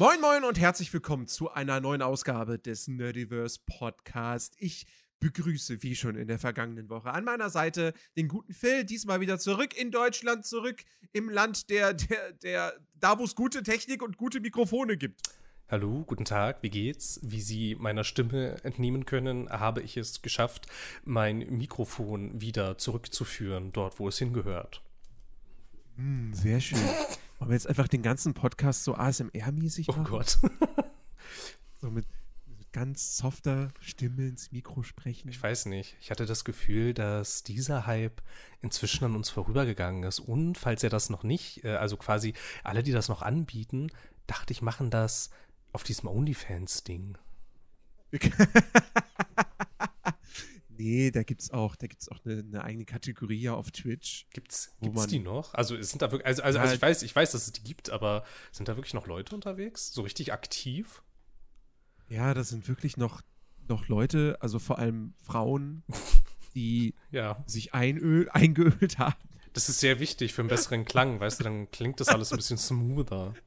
Moin, moin und herzlich willkommen zu einer neuen Ausgabe des Nerdiverse Podcast. Ich begrüße, wie schon in der vergangenen Woche, an meiner Seite den guten Phil, diesmal wieder zurück in Deutschland, zurück im Land der, der, der, da wo es gute Technik und gute Mikrofone gibt. Hallo, guten Tag, wie geht's? Wie Sie meiner Stimme entnehmen können, habe ich es geschafft, mein Mikrofon wieder zurückzuführen, dort, wo es hingehört. Hm, sehr schön. Wollen wir jetzt einfach den ganzen Podcast so ASMR-mäßig Oh machen? Gott. So mit, mit ganz softer Stimme ins Mikro sprechen. Ich weiß nicht. Ich hatte das Gefühl, dass dieser Hype inzwischen an uns vorübergegangen ist. Und falls er das noch nicht, äh, also quasi alle, die das noch anbieten, dachte ich, machen das auf diesem OnlyFans-Ding. nee, da gibt's auch, da gibt's auch eine, eine eigene Kategorie auf Twitch. Gibt's, gibt's man- die noch? Also sind da wirklich, also, also, also ich weiß, ich weiß, dass es die gibt, aber sind da wirklich noch Leute unterwegs? So richtig aktiv? Ja, das sind wirklich noch, noch Leute, also vor allem Frauen, die Ja. sich einöl, eingeölt haben. Das ist sehr wichtig für einen besseren Klang, weißt du, dann klingt das alles ein bisschen smoother.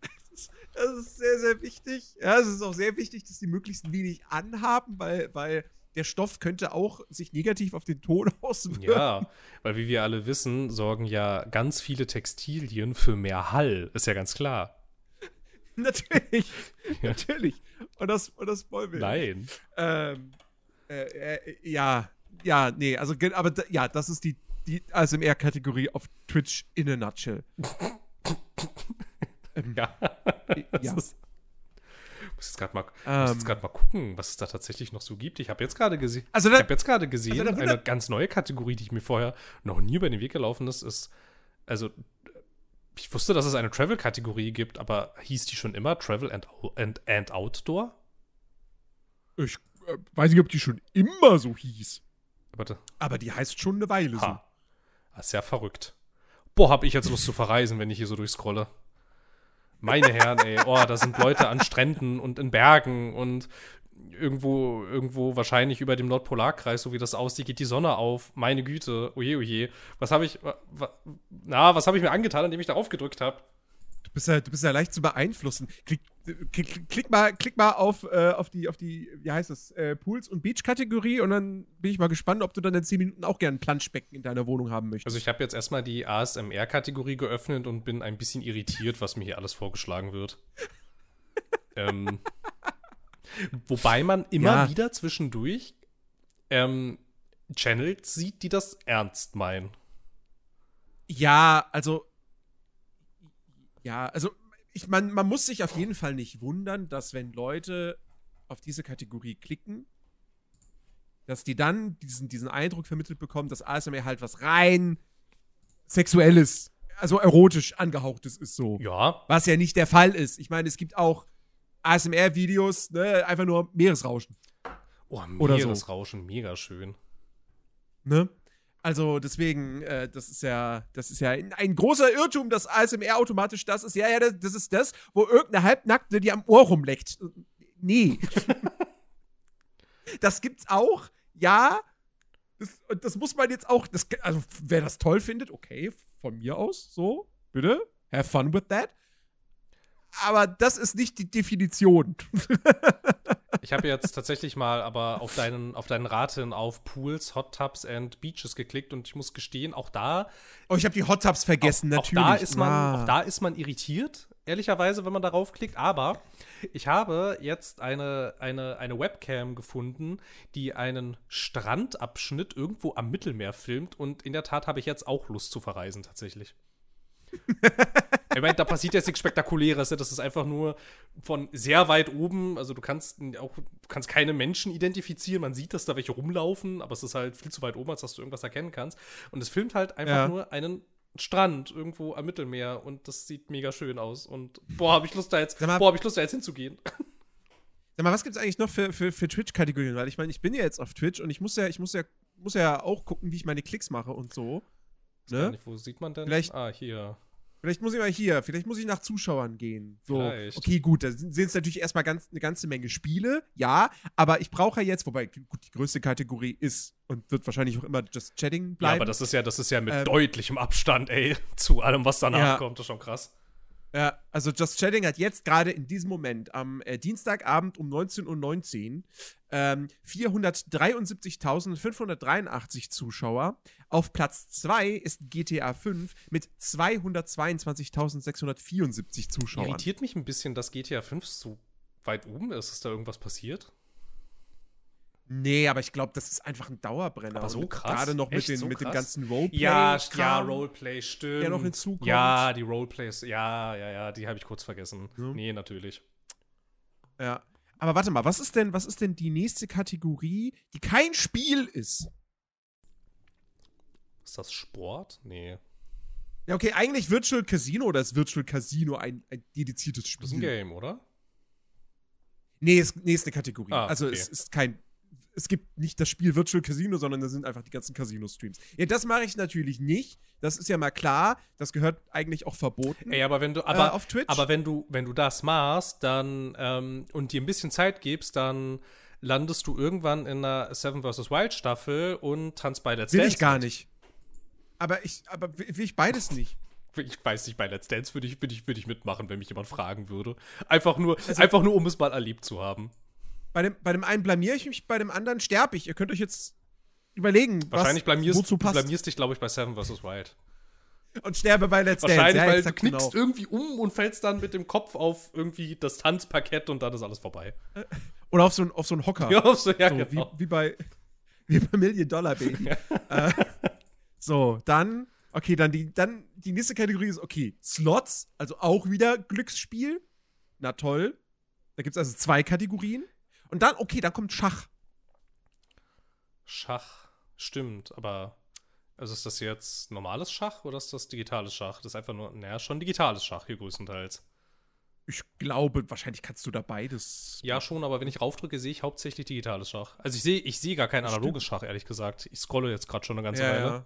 Das ist sehr, sehr wichtig. Ja, es ist auch sehr wichtig, dass die möglichst wenig anhaben, weil, weil der Stoff könnte auch sich negativ auf den Ton auswirken. Ja, weil wie wir alle wissen, sorgen ja ganz viele Textilien für mehr Hall, ist ja ganz klar. Natürlich. Ja. Natürlich. Und das, und das wollen wir. Nein. Ähm, äh, äh, ja, ja, nee, also, aber ja, das ist die, die ASMR-Kategorie auf Twitch in a nutshell. ähm, Ja. ja. Das ist, muss jetzt gerade mal, Ähm. jetzt mal gucken, was es da tatsächlich noch so gibt. Ich habe jetzt gerade gesehen, Also ich da, habe jetzt gerade gesehen, also eine ganz neue Kategorie, die ich mir vorher noch nie über den Weg gelaufen ist, ist, also ich wusste, dass es eine Travel-Kategorie gibt, aber hieß die schon immer Travel and, and, and Outdoor? ich äh, weiß nicht, ob die schon immer so hieß. Warte. Aber die heißt schon eine Weile so. Ha. Das ist ja verrückt. Boah, hab ich jetzt Lust zu verreisen, wenn ich hier so durchscrolle. Meine Herren, ey, oh, da sind Leute an Stränden und in Bergen und irgendwo, irgendwo wahrscheinlich über dem Nordpolarkreis, so wie das aussieht, geht die Sonne auf. Meine Güte, oje, oje. Was habe ich, na, was habe ich mir angetan, indem ich darauf gedrückt habe? Du bist ja, du bist ja leicht zu beeinflussen. Klick, klick, klick mal, klick mal auf, äh, auf die, auf die, wie heißt das, äh, Pools- und Beach-Kategorie und dann bin ich mal gespannt, ob du dann in 10 Minuten auch gerne ein Planschbecken in deiner Wohnung haben möchtest. Also ich habe jetzt erstmal die ASMR-Kategorie geöffnet und bin ein bisschen irritiert, was mir hier alles vorgeschlagen wird. ähm, wobei man immer Ja. wieder zwischendurch ähm, Channels sieht, die das ernst meinen. Ja, also. Ja, also ich, man, man muss sich auf jeden Fall nicht wundern, dass wenn Leute auf diese Kategorie klicken, dass die dann diesen, diesen Eindruck vermittelt bekommen, dass ASMR halt was rein sexuelles, also erotisch angehauchtes ist so. Ja, Was ja nicht der Fall ist. Ich meine, es gibt auch ASMR-Videos, ne, einfach nur Meeresrauschen, oh, Oder so. Meeresrauschen, mega schön. ne? Also deswegen, äh, das ist ja, das ist ja ein, großer Irrtum, dass ASMR automatisch das ist. Ja, ja, das, das ist das, wo irgendeine Halbnackte die am Ohr rumleckt. Nee. das gibt's auch, ja. Das, das muss man jetzt auch, das, also wer das toll findet, okay, von mir aus, so, bitte, have fun with that. Aber das ist nicht die Definition. Ich habe jetzt tatsächlich mal aber auf deinen, auf deinen Rat hin auf Pools, Hot Tubs and Beaches geklickt und ich muss gestehen, auch da Oh, ich habe die Hot Tubs vergessen, auch, natürlich. Auch da, ist man, Ah. auch da ist man irritiert, ehrlicherweise, wenn man darauf klickt. Aber ich habe jetzt eine, eine, eine Webcam gefunden, die einen Strandabschnitt irgendwo am Mittelmeer filmt. Und in der Tat habe ich jetzt auch Lust zu verreisen, tatsächlich. ich meine, da passiert jetzt nichts Spektakuläres. ne? Das ist einfach nur von sehr weit oben. Also du kannst auch, du kannst keine Menschen identifizieren. Man sieht, dass da welche rumlaufen, aber es ist halt viel zu weit oben, als dass du irgendwas erkennen kannst. Und es filmt halt einfach Ja. nur einen Strand irgendwo am Mittelmeer und das sieht mega schön aus. Und boah, habe ich Lust da jetzt, mal- boah, habe ich Lust da jetzt hinzugehen. Sag mal, was gibt's eigentlich noch für, für, für Twitch-Kategorien? Weil ich meine, ich bin ja jetzt auf Twitch und ich muss ja, ich muss ja, muss ja auch gucken, wie ich meine Klicks mache und so. Ne? nicht, wo sieht man denn? Vielleicht- ah, hier. Vielleicht muss ich mal hier, vielleicht muss ich nach Zuschauern gehen. So, Vielleicht. okay, gut, da sind es natürlich erstmal ganz, eine ganze Menge Spiele, ja, aber ich brauche ja jetzt, wobei, gut, die größte Kategorie ist und wird wahrscheinlich auch immer Just Chatting Ja, bleiben. aber das ist ja, das ist ja mit Ähm, deutlichem Abstand, ey, zu allem, was danach Ja. kommt. Das ist schon krass. Ja, also Just Chatting hat jetzt gerade in diesem Moment am äh, Dienstagabend um 19.19 Uhr ähm, 473.583 Zuschauer. Auf Platz 2 ist GTA 5 mit 222.674 Zuschauern. Irritiert mich ein bisschen, dass GTA 5 so weit oben ist. Ist da irgendwas passiert? Nee, aber ich glaube, das ist einfach ein Dauerbrenner. Aber so Und krass? Gerade noch mit, den, so mit dem ganzen Roleplay. Ja, ja. Roleplay, stimmt. der noch hinzukommt. Ja, die Roleplays, ja, ja, ja, die habe ich kurz vergessen. Ja. Nee, natürlich. Ja. Aber warte mal, was ist denn, was ist denn die nächste Kategorie, die kein Spiel ist? Ist das Sport? Nee. Ja, okay, eigentlich Virtual Casino oder ist Virtual Casino ein, ein dediziertes Spiel? Das ist ein Game, oder? Nee, es, nee, ist eine Kategorie. Ah, also okay. es ist kein. Es gibt nicht das Spiel Virtual Casino, sondern da sind einfach die ganzen Casino-Streams. Ja, das mache ich natürlich nicht. Das ist ja mal klar. Das gehört eigentlich auch verboten. Ey, aber wenn du, aber, äh, auf Twitch. aber wenn du, wenn du das machst, dann ähm, und dir ein bisschen Zeit gibst, dann landest du irgendwann in einer Seven vs. Wild Staffel und tanzt bei Let's will Dance. ich gar nicht. Aber ich, aber will will ich beides nicht. Ich weiß nicht, bei Let's Dance würde ich, würde ich, würde ich mitmachen, wenn mich jemand fragen würde. Einfach nur, Also einfach nur, um es mal erlebt zu haben. Bei dem, bei dem einen blamier ich mich, bei dem anderen sterbe ich. Ihr könnt euch jetzt überlegen, Wahrscheinlich was blamierst, wozu du passt. blamierst dich, glaube ich, bei Seven vs. Wild. Und sterbe bei Let's Dance. Wahrscheinlich, ja, weil du exakt knickst genau. irgendwie um und fällst dann mit dem Kopf auf irgendwie das Tanzparkett und dann ist alles vorbei. Oder auf so, auf so einen Hocker. Ja, so, ja so, genau. wie, wie, bei, wie bei Million Dollar Baby. äh, so, dann, okay, dann die, dann die nächste Kategorie ist, okay, Slots, also auch wieder Glücksspiel. Na toll. Da gibt es also zwei Kategorien. Und dann, okay, dann kommt Schach. Schach, stimmt, aber also ist das jetzt normales Schach oder ist das digitales Schach? Das ist einfach nur, naja, schon digitales Schach hier größtenteils. Ich glaube, wahrscheinlich kannst du da beides. Ja, schon, aber wenn ich raufdrücke, sehe ich hauptsächlich digitales Schach. Also ich sehe ich sehe gar kein analoges Schach, ehrlich gesagt. Ich scrolle jetzt gerade schon eine ganze ja, Weile. ja.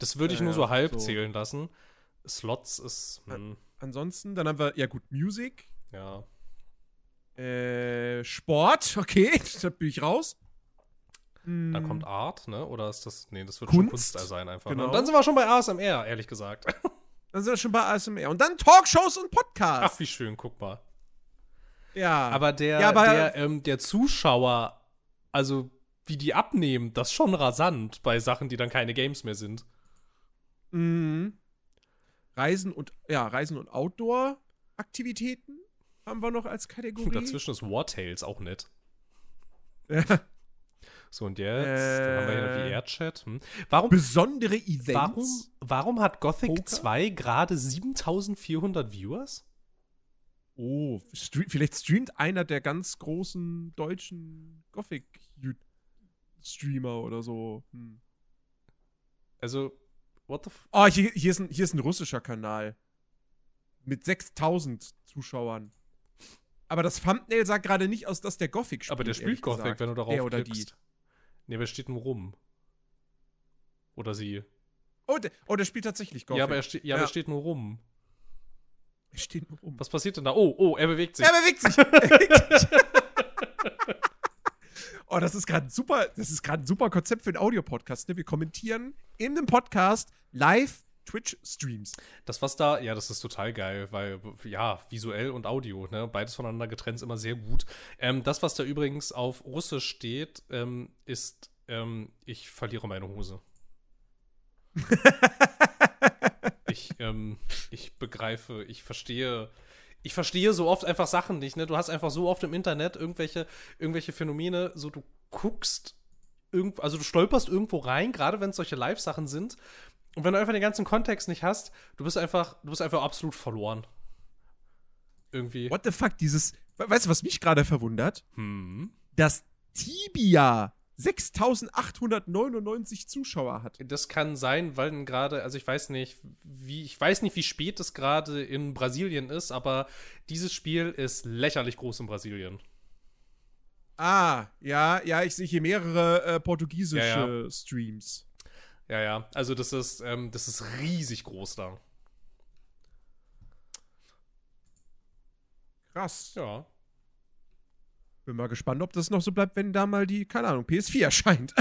Das würde ich Ja, nur so halb so. zählen lassen. Slots ist, hm, Ansonsten, dann haben wir, ja gut, Musik, ja. Äh, Sport, okay, da bin ich raus. Dann Hm, kommt Art, ne? Oder ist das, nee, das wird schon Kunst, Kunst sein einfach. Ne? genau. Und dann sind wir schon bei ASMR, ehrlich gesagt. Dann sind wir schon bei ASMR. Und dann Talkshows und Podcasts. Ach, wie schön, guck mal. ja. Aber der, Ja, aber- der, ähm, der Zuschauer, also wie die abnehmen, das ist schon rasant bei Sachen, die dann keine Games mehr sind. Mhm. Reisen und ja, Reisen und Outdoor-Aktivitäten haben wir noch als Kategorie. Dazwischen ist War Tales auch nett. Ja. So, und jetzt dann haben wir hier Äh. noch VR-Chat. Hm. Warum, Besondere Events. warum, warum hat Gothic Poker? 2 gerade 7400 Viewers? Oh, stre vielleicht streamt einer der ganz großen deutschen Gothic-Streamer oder so. Hm. Also, what the f Oh, hier, hier, ist ein, hier ist ein russischer Kanal. Mit 6000 Zuschauern. Aber das Thumbnail sagt gerade nicht aus, dass der Gothic spielt. Aber der spielt Gothic, gesagt. wenn du darauf Der oder die. Nee, aber er steht nur rum. Oder sie. Oh, der, oh, der spielt tatsächlich Gothic. Ja, aber er, ste ja, aber Ja. er steht nur rum. er steht nur rum. Was passiert denn da? Oh, oh, er bewegt sich. Er bewegt sich. Er bewegt sich. oh, das ist gerade super. Das ist gerade ein super Konzept für einen Audiopodcast. Ne? Wir kommentieren in dem Podcast live Twitch-Streams. Das, was da, ja, das ist total geil, weil, ja, visuell und Audio, ne, beides voneinander getrennt ist immer sehr gut. Ähm, das, was da übrigens auf Russisch steht, ähm, ist, ähm, ich verliere meine Hose. ich, ähm, ich begreife, ich verstehe, ich verstehe so oft einfach Sachen nicht, ne? Du hast einfach so oft im Internet irgendwelche, irgendwelche Phänomene, so du guckst, irgend, also du stolperst irgendwo rein, gerade wenn es solche Live-Sachen sind. Und wenn du einfach den ganzen Kontext nicht hast, du bist einfach, du bist einfach absolut verloren. Irgendwie. What the fuck, dieses. we- Weißt du, was mich gerade verwundert? Hm. Dass Tibia 6899 Zuschauer hat. Das kann sein, weil gerade, also ich weiß nicht, wie, ich weiß nicht, wie spät es gerade in Brasilien ist, aber dieses Spiel ist lächerlich groß in Brasilien. Ah, ja, ja, ich sehe hier mehrere äh, portugiesische Ja, Streams. Ja, ja. Also das ist, ähm, das ist riesig groß da. Krass. Ja. Bin mal gespannt, ob das noch so bleibt, wenn da mal die, keine Ahnung, PS4 erscheint.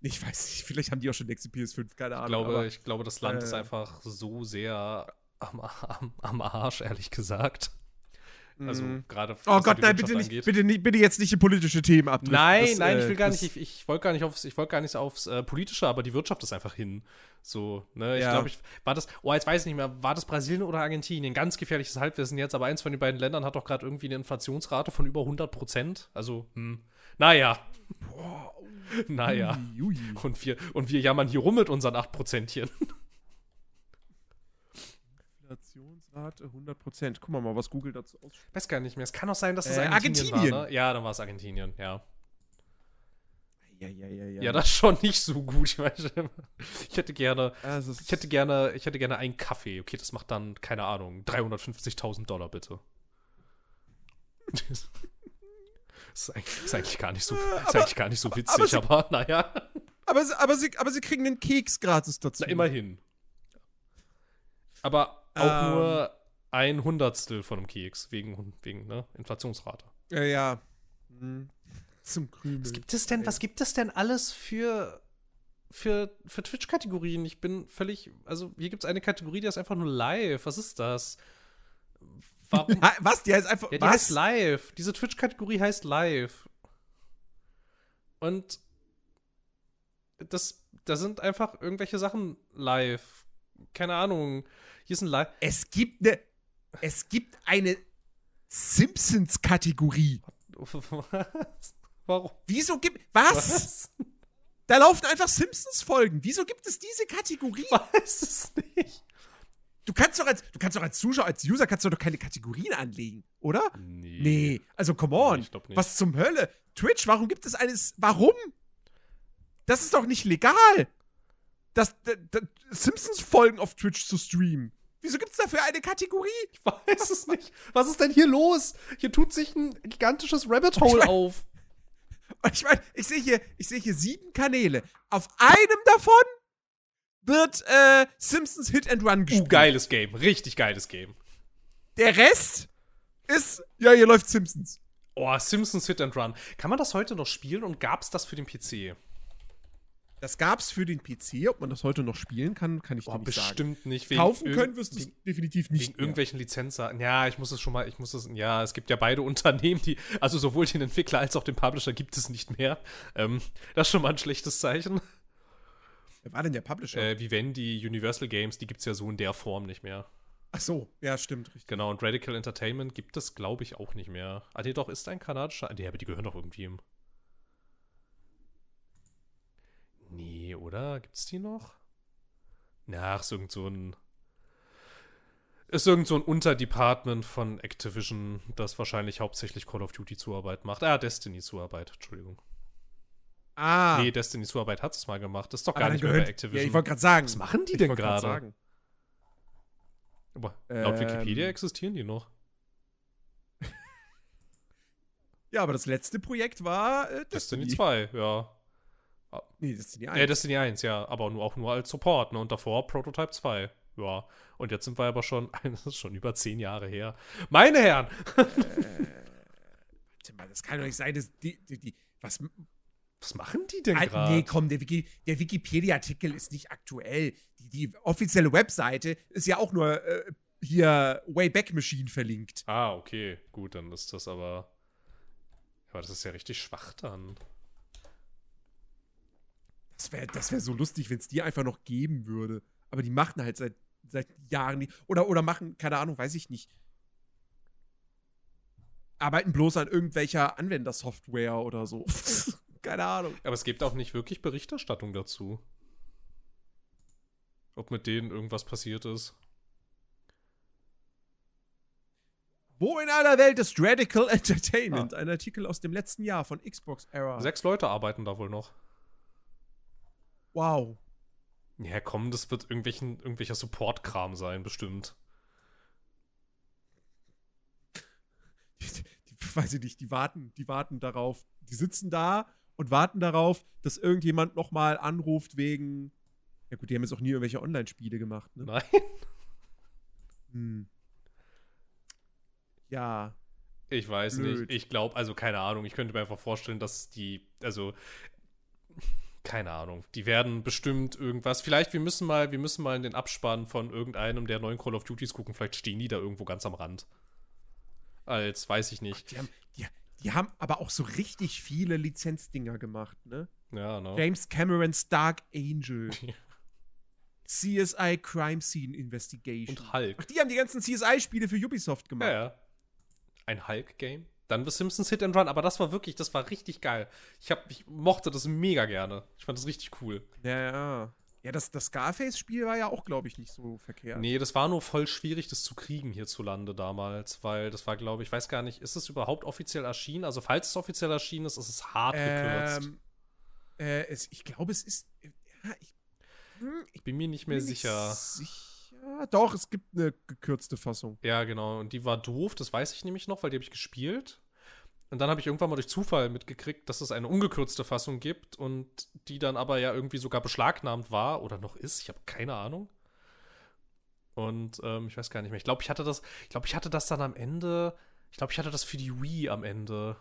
ich weiß nicht, vielleicht haben die auch schon nächste PS5, keine Ahnung. Ich glaube, aber- ich glaube, das Land ist äh, einfach so sehr am, am, am Arsch, ehrlich gesagt. Also Mhm. gerade Oh Gott, nein, bitte nicht, bitte, nicht, bitte jetzt nicht in politische Themen abdriften. Nein, Das, nein, äh, ich will gar nicht, ich, ich wollte gar nicht aufs, ich wollte gar nicht aufs äh, Politische, aber die Wirtschaft ist einfach hin. So, ne? Ich Ja. glaube, ich war das, oh, jetzt weiß ich nicht mehr, war das Brasilien oder Argentinien? Ganz gefährliches Halbwissen jetzt, aber eins von den beiden Ländern hat doch gerade irgendwie eine Inflationsrate von über 100 Prozent. Also, hm, naja. naja. Ui, ui. Und wir, und wir jammern hier rum mit unseren 8 Prozentchen. Inflationsrate 100%. Guck mal mal, was Google dazu ausspricht. Weiß gar nicht mehr. Es kann auch sein, dass es Äh, Argentinien, Argentinien. war, ne? Ja, dann war es Argentinien, ja. Ja, ja, ja, ja. Ja, das ist schon nicht so gut. Ich, meine, ich hätte gerne, Also, ich hätte gerne, ich hätte gerne einen Kaffee. Okay, das macht dann, keine Ahnung, 350.000 Dollar bitte. Das ist eigentlich, ist eigentlich gar nicht so, ist aber- eigentlich gar nicht so aber witzig, sie- aber, naja, aber, sie- aber, sie, aber sie kriegen einen Keks gratis dazu. na, immerhin. Aber auch Ähm. nur ein Hundertstel von einem Keks, wegen, wegen ne, Inflationsrate. Ja, ja. Hm. Zum Krümel. Was gibt es denn, was gibt es denn alles für, für, für Twitch-Kategorien? Ich bin völlig, also hier gibt es eine Kategorie, die ist einfach nur live. Was ist das? Warum? Was? Die heißt einfach. Ja, die was? heißt live. Diese Twitch-Kategorie heißt live. Und das, da sind einfach irgendwelche Sachen live. Keine Ahnung. Hier ist ein Live. Es gibt eine. Es gibt eine Simpsons-Kategorie. Was? Warum? Wieso gibt. Was? Was? Da laufen einfach Simpsons-Folgen. Wieso gibt es diese Kategorie? Weiß es nicht. Du kannst doch als, du kannst doch als Zuschauer, als User kannst du doch keine Kategorien anlegen, oder? Nee. Nee, also come on. Nee, ich. Was zum Hölle? Twitch, warum gibt es eines. Warum? Das ist doch nicht legal. Das, das, Simpsons-Folgen auf Twitch zu streamen. Wieso gibt es dafür eine Kategorie? Ich weiß es nicht. Was ist denn hier los? Hier tut sich ein gigantisches Rabbit Hole auf. Und ich meine, ich sehe hier, ich sehe hier sieben Kanäle. Auf einem davon wird äh, Simpsons Hit and Run Uh, gespielt. geiles Game. Richtig geiles Game. Der Rest ist, ja, hier läuft Simpsons. Oh, Simpsons Hit and Run. Kann man das heute noch spielen und gab es das für den PC? Das gab's für den PC. Ob man das heute noch spielen kann, kann ich Boah, nicht sagen. bestimmt nicht. Wegen Kaufen können wirst du es definitiv nicht. wegen mehr. irgendwelchen Lizenzen. Ja, ich muss es schon mal, ich muss es, ja, es gibt ja beide Unternehmen, die, also sowohl den Entwickler als auch den Publisher gibt es nicht mehr. Ähm, das ist schon mal ein schlechtes Zeichen. Wer war denn der Publisher? Äh, Vivendi, Universal Games, die gibt es ja so in der Form nicht mehr. Ach so, ja, stimmt, richtig. Genau, und Radical Entertainment gibt es, glaube ich, auch nicht mehr. Ah, nee, doch, ist ein kanadischer. Nee, aber die gehören doch irgendwie im. Nee, oder? Gibt's die noch? Na, ist irgend so ein. Ist irgend so ein Unterdepartment von Activision, das wahrscheinlich hauptsächlich Call of Duty Zuarbeit macht. Ah, Destiny Zuarbeit, Entschuldigung. Ah, Nee, Destiny Zuarbeit hat es mal gemacht. Das ist doch aber gar nicht mehr gehört- bei Activision. Ja, ich wollte gerade sagen. Was machen die ich denn gerade? Aber laut Ähm, Wikipedia existieren die noch. Ja, aber das letzte Projekt war äh, Destiny Destiny. 2, ja. Nee, Destiny 1. Äh, Destiny 1, ja, aber nur, auch nur als Support, ne? Und davor Prototype 2. Ja. Und jetzt sind wir aber schon, das ist schon über zehn Jahre her. Meine Herren! Warte mal, das kann doch nicht sein, dass die, die, die was, Was machen die denn Ah, gerade? nee, komm, der, Wiki, der Wikipedia-Artikel ist nicht aktuell. Die, die offizielle Webseite ist ja auch nur äh, hier Wayback Machine verlinkt. Ah, okay. Gut, dann ist das aber. Aber das ist ja richtig schwach dann. Das wäre das wär so lustig, wenn es die einfach noch geben würde. Aber die machen halt seit, seit Jahren nicht. Oder, oder machen, keine Ahnung, weiß ich nicht. Arbeiten bloß an irgendwelcher Anwendersoftware oder so. keine Ahnung. Aber es gibt auch nicht wirklich Berichterstattung dazu. Ob mit denen irgendwas passiert ist. Wo in aller Welt ist Radical Entertainment? Ein Artikel aus dem letzten Jahr von Xbox Era. Sechs Leute arbeiten da wohl noch. Wow. Ja, komm, das wird irgendwelchen, irgendwelcher Support-Kram sein, bestimmt. Die, die, weiß ich nicht, die warten, die warten darauf. Die sitzen da und warten darauf, dass irgendjemand nochmal anruft wegen. Ja gut, die haben jetzt auch nie irgendwelche Online-Spiele gemacht, ne? Nein? Hm. Ja. Ich weiß Blöd. nicht. Ich glaube, also keine Ahnung. Ich könnte mir einfach vorstellen, dass die, also keine Ahnung. Die werden bestimmt irgendwas. Vielleicht, wir müssen mal, wir müssen mal in den Abspann von irgendeinem der neuen Call of Duties gucken. Vielleicht stehen die da irgendwo ganz am Rand. Als, weiß ich nicht. Die haben, die, die haben aber auch so richtig viele Lizenzdinger gemacht, ne? Ja, no. James Cameron's Dark Angel. CSI Crime Scene Investigation. Und Hulk. Ach, die haben die ganzen CSI-Spiele für Ubisoft gemacht. Ja, ja. Ein Hulk-Game. Dann The Simpsons Hit and Run, aber das war wirklich, das war richtig geil. Ich, hab, ich mochte das mega gerne. Ich fand das richtig cool. Ja, ja. Ja, das, das Scarface-Spiel war ja auch, glaube ich, nicht so verkehrt. Nee, das war nur voll schwierig, das zu kriegen hierzulande damals, weil das war, glaube ich, weiß gar nicht, ist es überhaupt offiziell erschienen? Also, falls es offiziell erschienen ist, ist es hart gekürzt. Ähm, äh, es, ich glaube, es ist. Ja, ich, hm, Ich bin mir nicht mehr bin sicher. sicher. Doch, es gibt eine gekürzte Fassung. Ja, genau. Und die war doof, das weiß ich nämlich noch, weil die habe ich gespielt. Und dann habe ich irgendwann mal durch Zufall mitgekriegt, dass es eine ungekürzte Fassung gibt und die dann aber ja irgendwie sogar beschlagnahmt war oder noch ist. Ich habe keine Ahnung. Und ähm, ich weiß gar nicht mehr. Ich glaube, ich hatte das, ich glaube, ich hatte das dann am Ende. Ich glaube, ich hatte das für die Wii am Ende.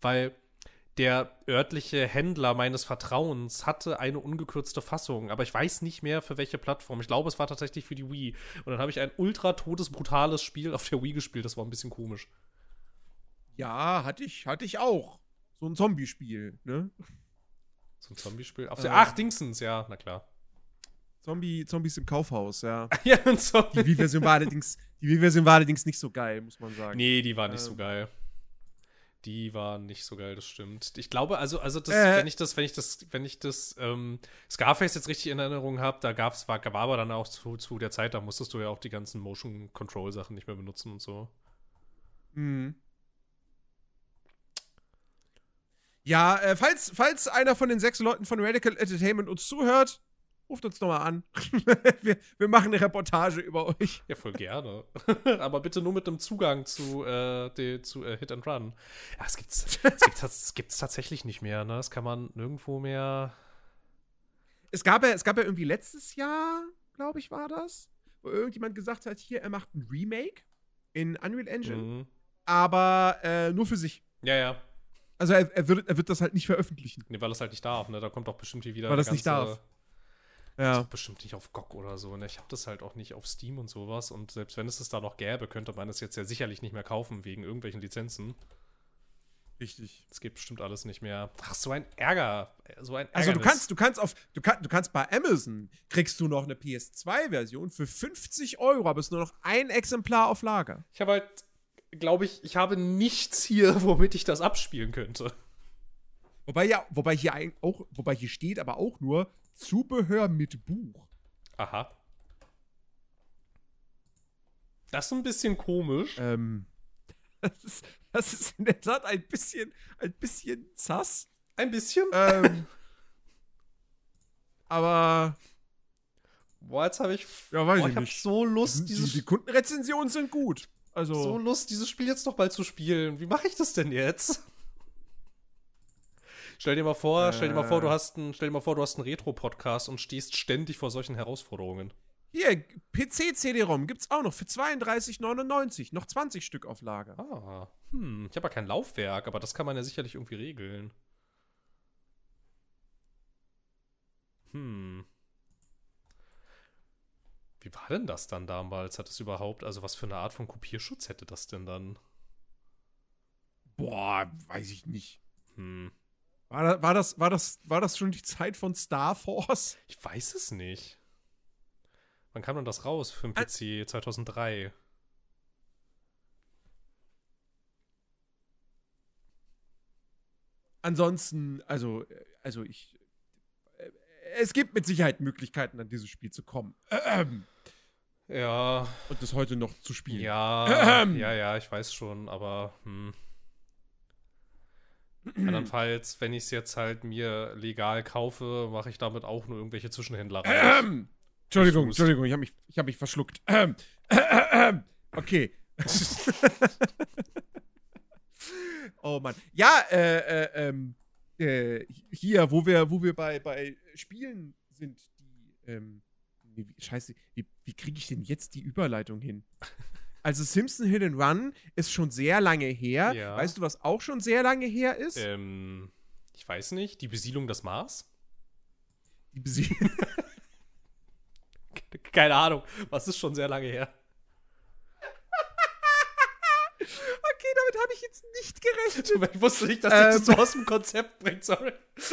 Weil der örtliche Händler meines Vertrauens hatte eine ungekürzte Fassung, aber ich weiß nicht mehr für welche Plattform. Ich glaube, es war tatsächlich für die Wii. Und dann habe ich ein ultra todesbrutales Spiel auf der Wii gespielt. Das war ein bisschen komisch. Ja, hatte ich, hatte ich auch. So ein Zombie-Spiel, ne? So ein Zombie-Spiel. Auf Ähm. der Ach, Dingsens, ja, na klar. Zombie, Zombies im Kaufhaus, ja. ja, ein Zombie. Die Wii-Version war allerdings, die Wii-Version war allerdings nicht so geil, muss man sagen. Nee, die war nicht so Ähm. geil. Die war nicht so geil, das stimmt. Ich glaube, also, also das, Äh. wenn ich das, wenn ich das, wenn ich das ähm, Scarface jetzt richtig in Erinnerung habe, da gab's, war, war aber dann auch zu, zu der Zeit, da musstest du ja auch die ganzen Motion Control Sachen nicht mehr benutzen und so. Mhm. Ja, äh, falls, falls einer von den sechs Leuten von Radical Entertainment uns zuhört, ruft uns doch mal an. wir, wir machen eine Reportage über euch. Ja, voll gerne. aber bitte nur mit einem Zugang zu, äh, de, zu äh, Hit and Run. Ja, es gibt's, es gibt's, es gibt's tatsächlich nicht mehr, ne? Das kann man nirgendwo mehr. Es gab ja, es gab ja irgendwie letztes Jahr, glaube ich, war das, wo irgendjemand gesagt hat, hier, er macht ein Remake in Unreal Engine, Mhm. aber äh, nur für sich. Ja, ja. Also er, er, wird, er wird das halt nicht veröffentlichen. Nee, weil es halt nicht darf, ne? Da kommt doch bestimmt hier wieder. Weil das nicht ganze- darf. Ist Ja. doch bestimmt nicht auf GOG oder so. Ne? Ich habe das halt auch nicht auf Steam und sowas. Und selbst wenn es es da noch gäbe, könnte man es jetzt ja sicherlich nicht mehr kaufen wegen irgendwelchen Lizenzen. Richtig. Es geht bestimmt alles nicht mehr. Ach, so ein Ärger. So ein Also du Ärgernis. kannst, du kannst auf, du, kann, du kannst bei Amazon kriegst du noch eine PS2-Version für 50 Euro, aber es ist nur noch ein Exemplar auf Lager. Ich habe halt, glaube ich, ich habe nichts hier, womit ich das abspielen könnte. Wobei ja, wobei hier ein, auch, wobei hier steht aber auch nur Zubehör mit Buch. Aha. Das ist ein bisschen komisch. Ähm, das ist, das ist in der Tat ein bisschen, ein bisschen sass. Ein bisschen. Ähm, aber Boah, jetzt habe ich. Ja, weiß boah, ich ich habe nicht. so Lust, die, dieses die Kundenrezensionen sind gut. Also so Lust, dieses Spiel jetzt noch bald zu spielen. Wie mache ich das denn jetzt? Stell dir mal vor, stell dir mal vor, du Äh. hast einen, stell dir mal vor, du hast einen Retro-Podcast und stehst ständig vor solchen Herausforderungen. hier PC-CD-ROM gibt's auch noch für 32,99. Noch 20 Stück auf Lager. Ah, hm, ich habe ja kein Laufwerk, aber das kann man ja sicherlich irgendwie regeln. Hm. Wie war denn das dann damals? Hat es überhaupt, also was für eine Art von Kopierschutz hätte das denn dann? Boah, weiß ich nicht. Hm. War, war, das, war, das, war das schon die Zeit von Star Force? Ich weiß es nicht. Wann kam denn das raus für den Ä- PC? 2003. Ansonsten, also, also ich. äh, Es gibt mit Sicherheit Möglichkeiten, an dieses Spiel zu kommen. Ähm, Ja, und das heute noch zu spielen. ja, Ähm. ja, ja, ich weiß schon, aber hm. Andernfalls, wenn ich es jetzt halt mir legal kaufe, mache ich damit auch nur irgendwelche Zwischenhändler rein. Ähm, Entschuldigung. Entschuldigung, ich habe mich, ich hab mich verschluckt. Ähm, äh, äh, äh, okay. oh Mann. Ja, äh, äh, ähm, äh, hier, wo wir, wo wir bei, bei Spielen sind, die, ähm, scheiße, wie, wie kriege ich denn jetzt die Überleitung hin? Also Simpson Hit and Run ist schon sehr lange her. Ja. Weißt du, was auch schon sehr lange her ist? Ähm, ich weiß nicht, die Besiedlung des Mars? Die besiegen. Keine Ahnung, was ist schon sehr lange her. Okay, damit habe ich jetzt nicht gerechnet. Ich wusste nicht, dass Ähm. dich das so aus dem Konzept bringt, sorry.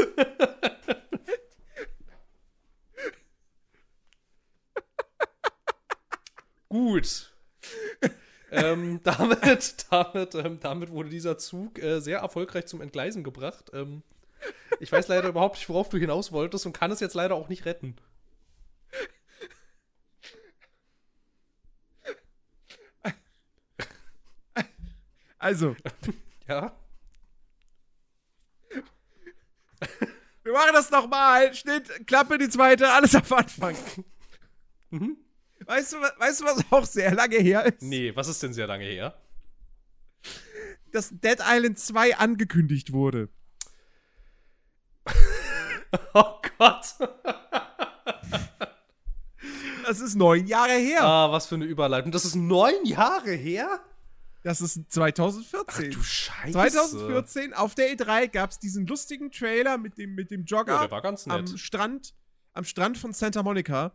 Gut. Ähm, damit, damit, ähm, damit wurde dieser Zug äh, sehr erfolgreich zum Entgleisen gebracht. Ähm, ich weiß leider überhaupt nicht, worauf du hinaus wolltest und kann es jetzt leider auch nicht retten. Also, Ja? wir machen das nochmal. Schnitt, Klappe, die zweite, alles auf Anfang. Mhm. Weißt du, weißt du, was auch sehr lange her ist? Nee, was ist denn sehr lange her? Dass Dead Island 2 angekündigt wurde. Oh Gott. Das ist neun Jahre her. ah, was für eine Überleitung. Das ist neun Jahre her? Das ist 2014. Du Scheiße. 2014 auf der E3 gab es diesen lustigen Trailer mit dem, mit dem Jogger Ja, der war ganz nett. am Strand, am Strand von Santa Monica.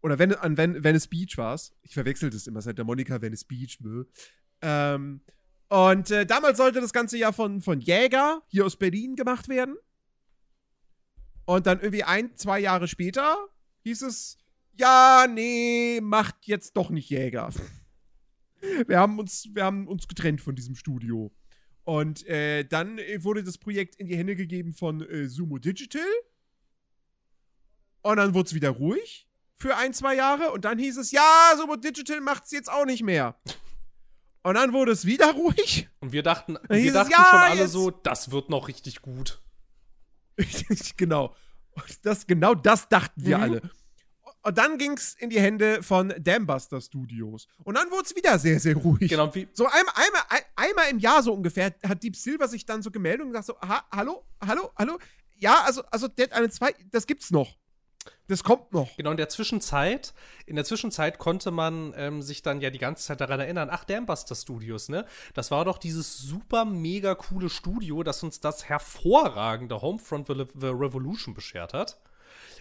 Oder wenn, an Ven Venice Beach war es. Ich verwechsel das immer, Santa Monica, Venice Beach. Mö. Ähm, und äh, damals sollte das Ganze ja von, von Jäger hier aus Berlin gemacht werden. Und dann irgendwie ein, zwei Jahre später hieß es, ja, nee, macht jetzt doch nicht Jäger. Wir haben uns, wir haben uns getrennt von diesem Studio. Und äh, dann äh, wurde das Projekt in die Hände gegeben von äh, Sumo Digital. Und dann wurde es wieder ruhig für ein, zwei Jahre. Und dann hieß es, ja, Sumo Digital macht es jetzt auch nicht mehr. Und dann wurde es wieder ruhig. Und wir dachten, hieß wir es, dachten ja, schon alle jetzt- so, das wird noch richtig gut. genau. Und Das, genau das dachten wir Mhm. alle. Und dann ging es in die Hände von Dambuster Studios. Und dann wurde es wieder sehr, sehr ruhig. Genau, wie, So einmal, einmal, ein, einmal im Jahr so ungefähr hat Deep Silver sich dann so gemeldet und gesagt so, ha, hallo, hallo, hallo. Ja, also, also Dead Island 2, das gibt's noch. Das kommt noch. genau in der Zwischenzeit, in der Zwischenzeit konnte man ähm, sich dann ja die ganze Zeit daran erinnern, ach, Dambuster Studios, ne? Das war doch dieses super mega coole Studio, das uns das hervorragende Homefront The, The Revolution beschert hat.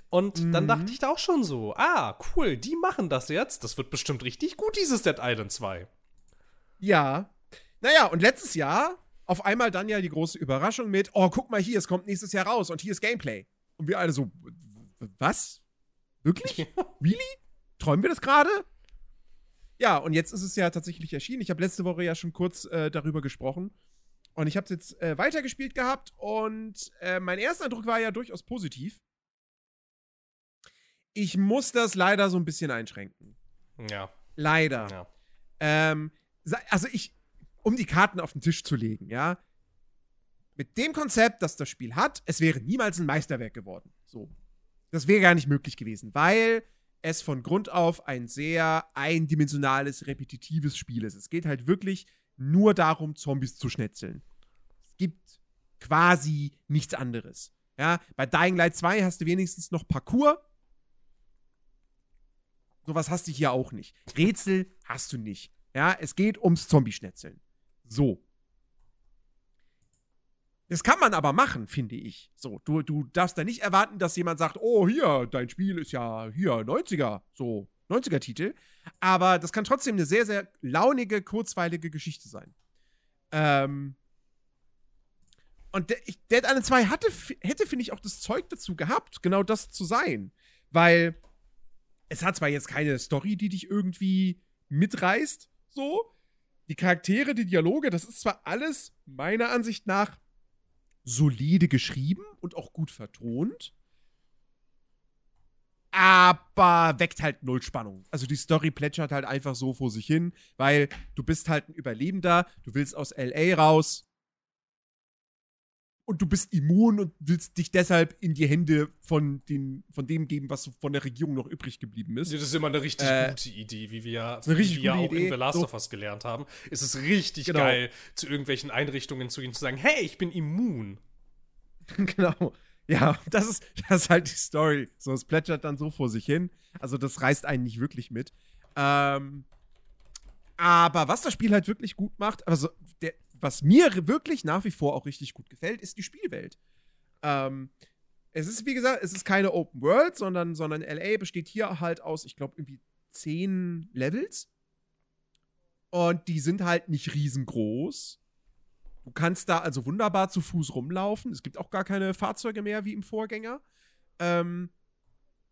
Und dann Mhm. dachte ich da auch schon so, ah, cool, die machen das jetzt. Das wird bestimmt richtig gut, dieses Dead Island 2. Ja. Naja, und letztes Jahr auf einmal dann ja die große Überraschung mit, oh, guck mal hier, es kommt nächstes Jahr raus und hier ist Gameplay. Und wir alle so, was? Wirklich? Really? Träumen wir das gerade? Ja, und jetzt ist es ja tatsächlich erschienen. Ich habe letzte Woche ja schon kurz äh, darüber gesprochen. Und ich habe es jetzt äh, weitergespielt gehabt und äh, mein erster Eindruck war ja durchaus positiv. Ich muss das leider so ein bisschen einschränken. Ja, Leider. ja. Ähm, also ich, um die Karten auf den Tisch zu legen, ja. Mit dem Konzept, das das Spiel hat, es wäre niemals ein Meisterwerk geworden. So. Das wäre gar nicht möglich gewesen, weil es von Grund auf ein sehr eindimensionales, repetitives Spiel ist. Es geht halt wirklich nur darum, Zombies zu schnetzeln. Es gibt quasi nichts anderes. Ja, bei Dying Light 2 hast du wenigstens noch Parcours. Sowas hast du hier auch nicht. Rätsel hast du nicht. Ja, es geht ums Zombie-Schnetzeln. So. Das kann man aber machen, finde ich. So, du, du darfst da nicht erwarten, dass jemand sagt, oh, hier, dein Spiel ist ja hier 90er, so 90er-Titel. Aber das kann trotzdem eine sehr, sehr launige, kurzweilige Geschichte sein. Ähm. Und De ich, Dead Island 2 hatte, hätte, finde ich, auch das Zeug dazu gehabt, genau das zu sein. Weil es hat zwar jetzt keine Story, die dich irgendwie mitreißt, so. Die Charaktere, die Dialoge, das ist zwar alles meiner Ansicht nach solide geschrieben und auch gut vertont, aber weckt halt null Spannung. Also die Story plätschert halt einfach so vor sich hin, weil du bist halt ein Überlebender, du willst aus LA raus und du bist immun und willst dich deshalb in die Hände von, den, von dem geben, was von der Regierung noch übrig geblieben ist. Das ist immer eine richtig Äh, gute Idee, wie wir, richtig wie wir auch in Idee. The Last So. of Us gelernt haben. Es ist richtig Genau. geil, zu irgendwelchen Einrichtungen zu gehen und zu sagen, hey, ich bin immun. genau. Ja, das ist, das ist halt die Story. So, es plätschert dann so vor sich hin. Also, das reißt einen nicht wirklich mit. Ähm, aber was das Spiel halt wirklich gut macht, also der, was mir wirklich nach wie vor auch richtig gut gefällt, ist die Spielwelt. Ähm, es ist, wie gesagt, es ist keine Open World, sondern, sondern LA besteht hier halt aus, ich glaube, irgendwie zehn Levels. Und die sind halt nicht riesengroß. Du kannst da also wunderbar zu Fuß rumlaufen. Es gibt auch gar keine Fahrzeuge mehr wie im Vorgänger. Ähm,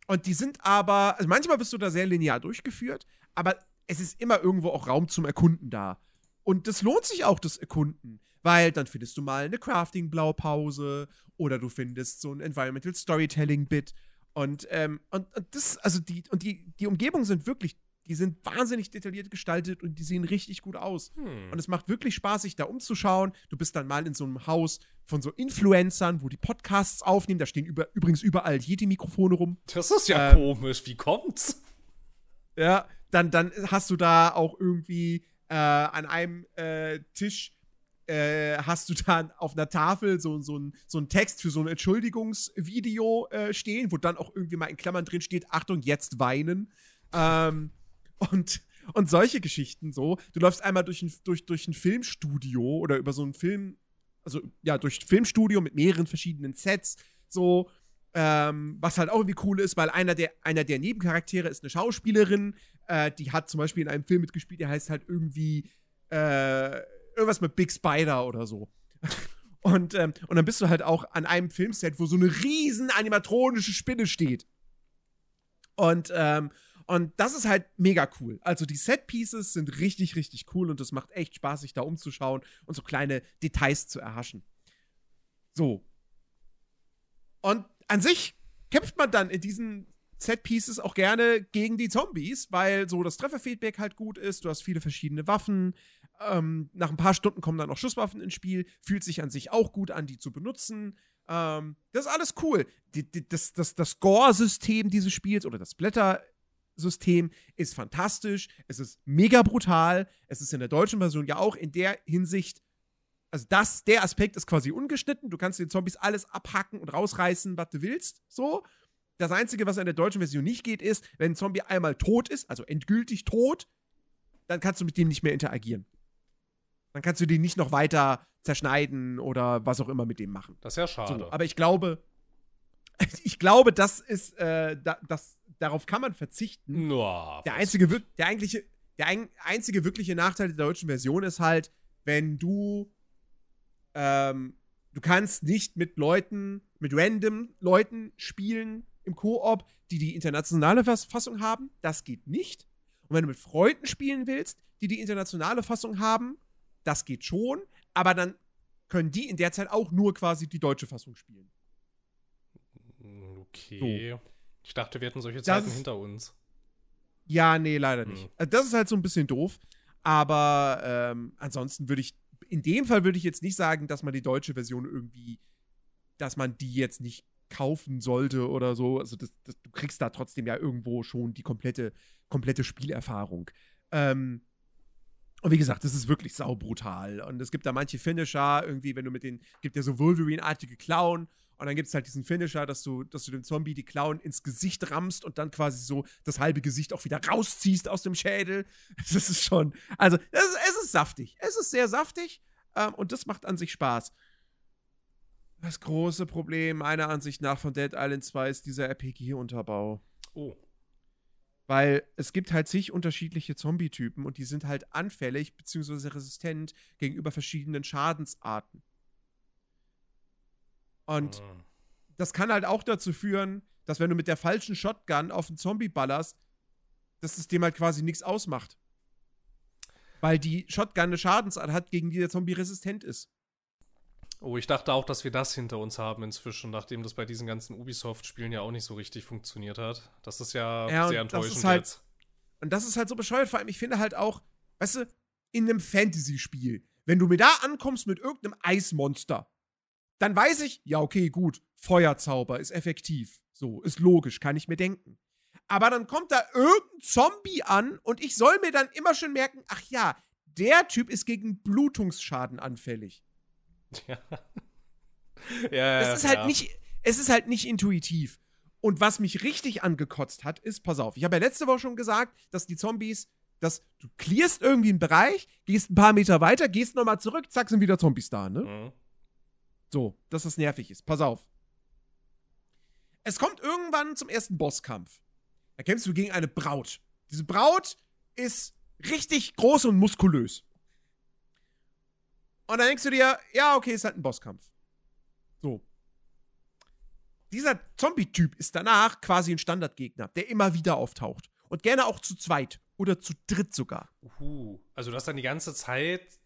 und die sind aber, also manchmal wirst du da sehr linear durchgeführt, aber es ist immer irgendwo auch Raum zum Erkunden da. Und das lohnt sich auch, das Erkunden, weil dann findest du mal eine Crafting-Blaupause oder du findest so ein Environmental Storytelling-Bit. Und, ähm, und, und das, also die, und die, die Umgebungen sind wirklich, die sind wahnsinnig detailliert gestaltet und die sehen richtig gut aus. Hm. Und es macht wirklich Spaß, sich da umzuschauen. Du bist dann mal in so einem Haus von so Influencern, wo die Podcasts aufnehmen. Da stehen über, übrigens überall Yeti-Mikrofone rum. Das ist ja Ähm, komisch. Wie kommt's? Ja, dann, dann hast du da auch irgendwie äh, an einem äh, Tisch äh, hast du dann auf einer Tafel so, so, ein, so einen Text für so ein Entschuldigungsvideo äh, stehen, wo dann auch irgendwie mal in Klammern drin steht, Achtung, jetzt weinen. Ähm, und, und solche Geschichten so. Du läufst einmal durch ein, durch, durch ein Filmstudio oder über so ein Film, also ja, durch ein Filmstudio mit mehreren verschiedenen Sets, so, ähm, was halt auch irgendwie cool ist, weil einer der, einer der Nebencharaktere ist eine Schauspielerin, äh, die hat zum Beispiel in einem Film mitgespielt, der heißt halt irgendwie äh, irgendwas mit Big Spider oder so. Und, ähm, und dann bist du halt auch an einem Filmset, wo so eine riesen animatronische Spinne steht. Und, ähm, und das ist halt mega cool. Also die Set-Pieces sind richtig, richtig cool und es macht echt Spaß, sich da umzuschauen und so kleine Details zu erhaschen. So. Und an sich kämpft man dann in diesen Set-Pieces auch gerne gegen die Zombies, weil so das Trefferfeedback halt gut ist. Du hast viele verschiedene Waffen. Ähm, nach ein paar Stunden kommen dann auch Schusswaffen ins Spiel. Fühlt sich an sich auch gut an, die zu benutzen. Ähm, das ist alles cool. Die, die, das das, das Score-System dieses Spiels oder das Blätter-System ist fantastisch. Es ist mega brutal. Es ist in der deutschen Version ja auch in der Hinsicht also das, der Aspekt ist quasi ungeschnitten. Du kannst den Zombies alles abhacken und rausreißen, was du willst. So. Das Einzige, was in der deutschen Version nicht geht, ist, wenn ein Zombie einmal tot ist, also endgültig tot, dann kannst du mit dem nicht mehr interagieren. Dann kannst du den nicht noch weiter zerschneiden oder was auch immer mit dem machen. Das ist ja schade. So, aber ich glaube, ich glaube, das ist, äh, da, das, darauf kann man verzichten. No, Der einzige, der eigentliche, der ein, einzige wirkliche Nachteil der deutschen Version ist halt, wenn du, ähm, du kannst nicht mit Leuten, mit random Leuten spielen im Koop, die die internationale Fass- Fassung haben. Das geht nicht. Und wenn du mit Freunden spielen willst, die die internationale Fassung haben, das geht schon. Aber dann können die in der Zeit auch nur quasi die deutsche Fassung spielen. Okay. Ich dachte, wir hätten solche Zeiten hinter uns. Ja, nee, leider nicht. Hm. Also das ist halt so ein bisschen doof. Aber ähm, ansonsten würde ich, in dem Fall würde ich jetzt nicht sagen, dass man die deutsche Version irgendwie, dass man die jetzt nicht kaufen sollte oder so. Also das, das, du kriegst da trotzdem ja irgendwo schon die komplette, komplette Spielerfahrung. Ähm, und wie gesagt, das ist wirklich saubrutal. Und es gibt da manche Finisher, irgendwie, wenn du mit den, gibt ja so Wolverine-artige Clown. Und dann gibt es halt diesen Finisher, dass du, dass du dem Zombie die Clown ins Gesicht rammst und dann quasi so das halbe Gesicht auch wieder rausziehst aus dem Schädel. Das ist schon, also es ist, es ist saftig. Es ist sehr saftig ähm, und das macht an sich Spaß. Das große Problem meiner Ansicht nach von Dead Island 2 ist dieser RPG-Unterbau. Oh. Weil es gibt halt zig unterschiedliche Zombie-Typen und die sind halt anfällig bzw. resistent gegenüber verschiedenen Schadensarten. Und Hm. das kann halt auch dazu führen, dass wenn du mit der falschen Shotgun auf einen Zombie ballerst, dass es dem halt quasi nichts ausmacht. Weil die Shotgun eine Schadensart hat, gegen die der Zombie resistent ist. Oh, ich dachte auch, dass wir das hinter uns haben inzwischen, nachdem das bei diesen ganzen Ubisoft-Spielen ja auch nicht so richtig funktioniert hat. Das ist ja, Ja, sehr enttäuschend halt- jetzt. Und das ist halt so bescheuert. Vor allem, ich finde halt auch, weißt du, in einem Fantasy-Spiel, wenn du mir da ankommst mit irgendeinem Eismonster, dann weiß ich, ja, okay, gut, Feuerzauber ist effektiv. So, ist logisch, kann ich mir denken. Aber dann kommt da irgendein Zombie an und ich soll mir dann immer schon merken, ach ja, der Typ ist gegen Blutungsschaden anfällig. Ja. ja, Es ist halt ja. nicht, es ist halt nicht intuitiv. Und was mich richtig angekotzt hat, ist, pass auf, ich habe ja letzte Woche schon gesagt, dass die Zombies, dass du clearst irgendwie einen Bereich, gehst ein paar Meter weiter, gehst nochmal zurück, zack, sind wieder Zombies da, ne? Mhm. So, dass das nervig ist. Pass auf. es kommt irgendwann zum ersten Bosskampf. Da kämpfst du gegen eine Braut. Diese Braut ist richtig groß und muskulös. Und dann denkst du dir, ja, okay, ist halt ein Bosskampf. So. Dieser Zombie-Typ ist danach quasi ein Standardgegner, der immer wieder auftaucht. Und gerne auch zu zweit oder zu dritt sogar. Uh, also du hast dann die ganze Zeit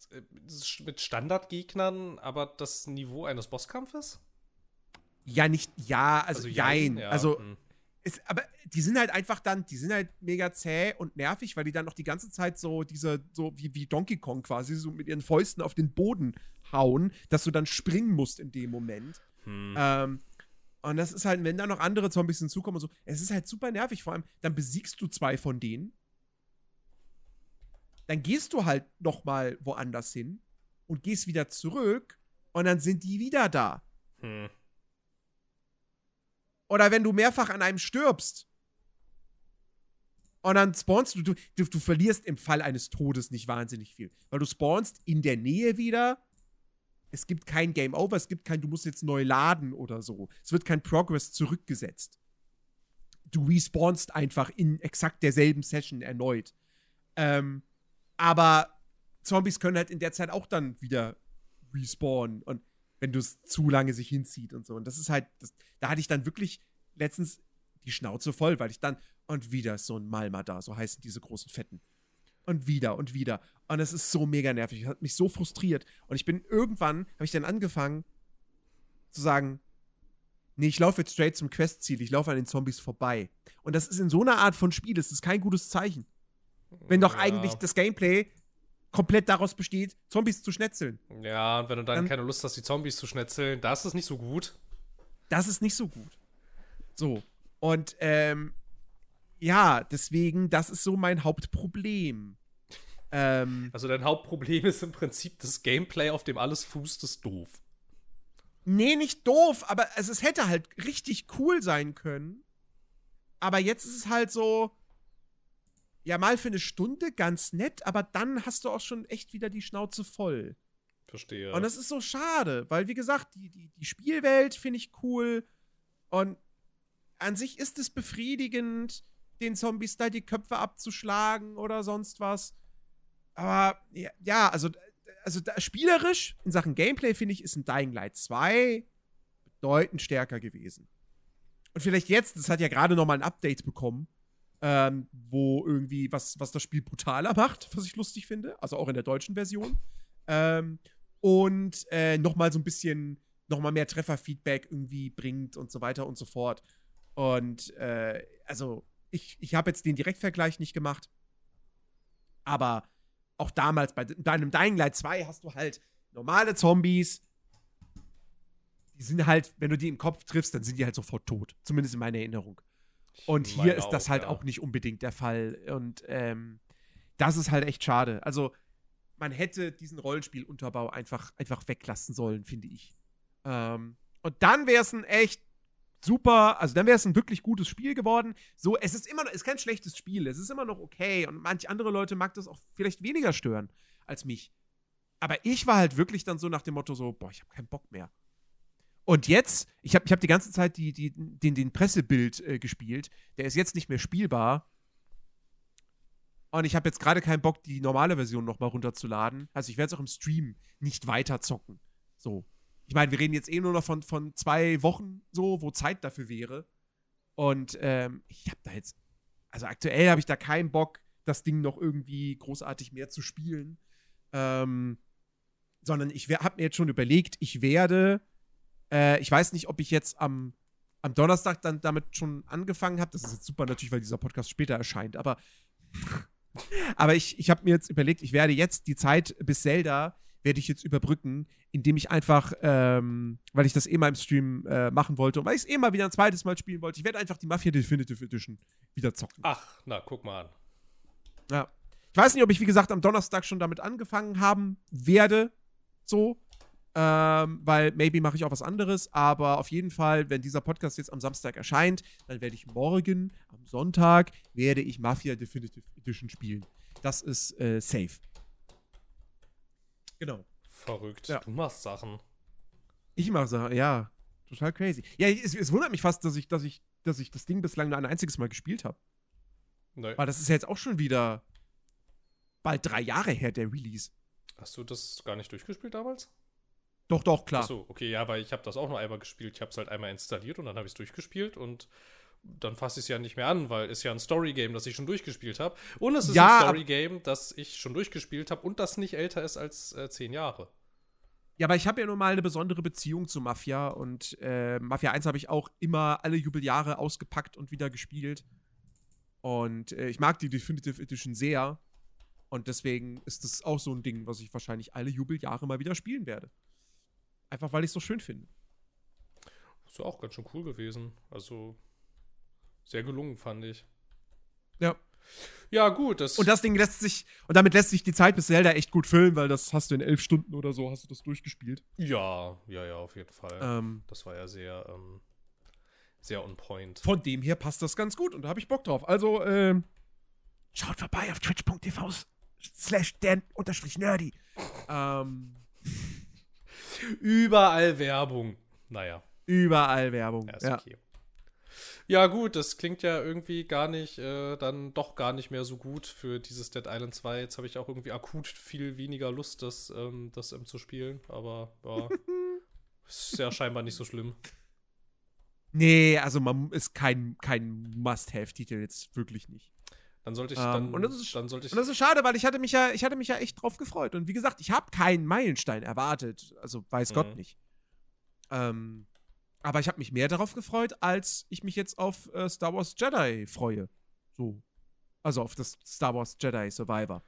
mit Standardgegnern, aber das Niveau eines Bosskampfes? Ja, nicht, ja, also, also jein. Ja. Also, hm. ist, aber die sind halt einfach dann, die sind halt mega zäh und nervig, weil die dann noch die ganze Zeit so diese, so wie, wie Donkey Kong quasi, so mit ihren Fäusten auf den Boden hauen, dass du dann springen musst in dem Moment. Hm. Ähm, und das ist halt, wenn da noch andere Zombies hinzukommen und so, es ist halt super nervig. Vor allem, dann besiegst du zwei von denen. Dann gehst du halt noch mal woanders hin und gehst wieder zurück und dann sind die wieder da. Hm. Oder wenn du mehrfach an einem stirbst und dann spawnst du, du, du, du verlierst im Fall eines Todes nicht wahnsinnig viel. Weil du spawnst in der Nähe wieder es gibt kein Game Over, es gibt kein, du musst jetzt neu laden oder so. Es wird kein Progress zurückgesetzt. Du respawnst einfach in exakt derselben Session erneut. Ähm, aber Zombies können halt in der Zeit auch dann wieder respawnen und wenn du es zu lange sich hinzieht und so. Und das ist halt, das, da hatte ich dann wirklich letztens die Schnauze voll, weil ich dann, und wieder ist so ein Malma da, so heißen diese großen Fetten und wieder und wieder. Und es ist so mega nervig. Es hat mich so frustriert. Und ich bin irgendwann, habe ich dann angefangen zu sagen, nee, ich laufe jetzt straight zum Questziel. Ich laufe an den Zombies vorbei. Und das ist in so einer Art von Spiel, das ist kein gutes Zeichen. Wenn doch ja. eigentlich das Gameplay komplett daraus besteht, Zombies zu schnetzeln. Ja, und wenn du dann, dann keine Lust hast, die Zombies zu schnetzeln, das ist nicht so gut. Das ist nicht so gut. So. Und ähm, ja, deswegen, das ist so mein Hauptproblem. Ähm, also dein Hauptproblem ist im Prinzip das Gameplay, auf dem alles fußt, ist doof. Nee, nicht doof, aber also es hätte halt richtig cool sein können. Aber jetzt ist es halt so, ja, mal für eine Stunde ganz nett, aber dann hast du auch schon echt wieder die Schnauze voll. Verstehe. Und das ist so schade, weil, wie gesagt, die, die, die Spielwelt finde ich cool und an sich ist es befriedigend den Zombies da die Köpfe abzuschlagen oder sonst was. Aber ja, also, also da, spielerisch in Sachen Gameplay finde ich, ist ein Dying Light 2 bedeutend stärker gewesen. Und vielleicht jetzt, das hat ja gerade noch mal ein Update bekommen, ähm, wo irgendwie was, was das Spiel brutaler macht, was ich lustig finde, also auch in der deutschen Version. Ähm, und äh, noch mal so ein bisschen, noch mal mehr Trefferfeedback irgendwie bringt und so weiter und so fort. Und äh, also ich, ich habe jetzt den Direktvergleich nicht gemacht, aber auch damals bei deinem Dying Light 2 hast du halt normale Zombies. Die sind halt, wenn du die im Kopf triffst, dann sind die halt sofort tot. Zumindest in meiner Erinnerung. Und hier ist das halt ja. auch nicht unbedingt der Fall. Und ähm, das ist halt echt schade. Also, man hätte diesen Rollenspielunterbau einfach, einfach weglassen sollen, finde ich. Ähm, und dann wäre es ein echt super, also dann wäre es ein wirklich gutes Spiel geworden. So, es ist immer noch, es ist kein schlechtes Spiel, es ist immer noch okay und manch andere Leute mag das auch vielleicht weniger stören als mich. Aber ich war halt wirklich dann so nach dem Motto so, boah, ich habe keinen Bock mehr. Und jetzt, ich habe ich hab die ganze Zeit die, die, den, den Pressebild äh, gespielt, der ist jetzt nicht mehr spielbar. Und ich habe jetzt gerade keinen Bock, die normale Version nochmal runterzuladen. Also ich werde es auch im Stream nicht weiter zocken. So ich meine, wir reden jetzt eh nur noch von, von zwei Wochen so, wo Zeit dafür wäre. Und ähm, ich habe da jetzt, also aktuell habe ich da keinen Bock, das Ding noch irgendwie großartig mehr zu spielen. Ähm, sondern ich habe mir jetzt schon überlegt, ich werde, äh, ich weiß nicht, ob ich jetzt am, am Donnerstag dann damit schon angefangen habe. Das ist jetzt super natürlich, weil dieser Podcast später erscheint, aber, aber ich, ich habe mir jetzt überlegt, ich werde jetzt die Zeit bis Zelda werde ich jetzt überbrücken, indem ich einfach, ähm, weil ich das eh mal im Stream äh, machen wollte und weil ich es eh mal wieder ein zweites Mal spielen wollte, ich werde einfach die Mafia Definitive Edition wieder zocken. Ach, na, guck mal an. Ja. Ich weiß nicht, ob ich, wie gesagt, am Donnerstag schon damit angefangen haben werde. So. Ähm, weil maybe mache ich auch was anderes, aber auf jeden Fall, wenn dieser Podcast jetzt am Samstag erscheint, dann werde ich morgen, am Sonntag, werde ich Mafia Definitive Edition spielen. Das ist äh, safe. Genau. Verrückt. Ja. Du machst Sachen. Ich mache Sachen, ja. total crazy. Ja, es, es, wundert mich fast, dass ich, dass ich, dass ich das Ding bislang nur ein einziges Mal gespielt habe. Nee. Weil das ist ja jetzt auch schon wieder bald drei Jahre her, der Release. Hast du das gar nicht durchgespielt damals? Doch, doch, klar. Achso, okay, ja, weil ich habe das auch nur einmal gespielt. Ich habe es halt einmal installiert und dann habe ich es durchgespielt und dann fasse ich es ja nicht mehr an, weil es ja ein Story-Game, das ich schon durchgespielt habe. Und es ist Ja, ein Story-Game, das ich schon durchgespielt habe und das nicht älter ist als äh, zehn Jahre. Ja, aber ich habe ja nun mal eine besondere Beziehung zu Mafia und äh, Mafia 1 habe ich auch immer alle Jubeljahre ausgepackt und wieder gespielt. Und äh, ich mag die Definitive Edition sehr. Und deswegen ist das auch so ein Ding, was ich wahrscheinlich alle Jubeljahre mal wieder spielen werde. Einfach weil ich es so schön finde. Ist ja auch ganz schön cool gewesen. Also sehr gelungen, fand ich. Ja. Ja, gut, das. Und das Ding lässt sich, und damit lässt sich die Zeit bis Zelda echt gut füllen, weil das hast du in elf Stunden oder so, hast du das durchgespielt. ja, ja, ja, auf jeden Fall. Ähm, Das war ja sehr, ähm, sehr on point. von dem her passt das ganz gut und da habe ich Bock drauf. Also, ähm, schaut vorbei auf twitch.tv slash dan unterstrich nerdy. Ähm, Überall Werbung. Naja, überall Werbung. ja, ist Ja. okay. Ja, gut, das klingt ja irgendwie gar nicht, äh, dann doch gar nicht mehr so gut für dieses Dead Island 2. Jetzt habe ich auch irgendwie akut viel weniger Lust, das, ähm, das ähm, zu spielen. Aber ja, ist ja scheinbar nicht so schlimm. Nee, also man ist kein, kein Must-Have-Titel jetzt wirklich nicht. Dann sollte ich, Ähm, dann, und das ist- dann sollte ich, Und das ist schade, weil ich hatte mich ja, ich hatte mich ja echt drauf gefreut. Und wie gesagt, ich habe keinen Meilenstein erwartet. Also weiß Mhm. Gott nicht. Ähm, aber ich habe mich mehr darauf gefreut, als ich mich jetzt auf äh, Star Wars Jedi freue. So. Also auf das Star Wars Jedi Survivor.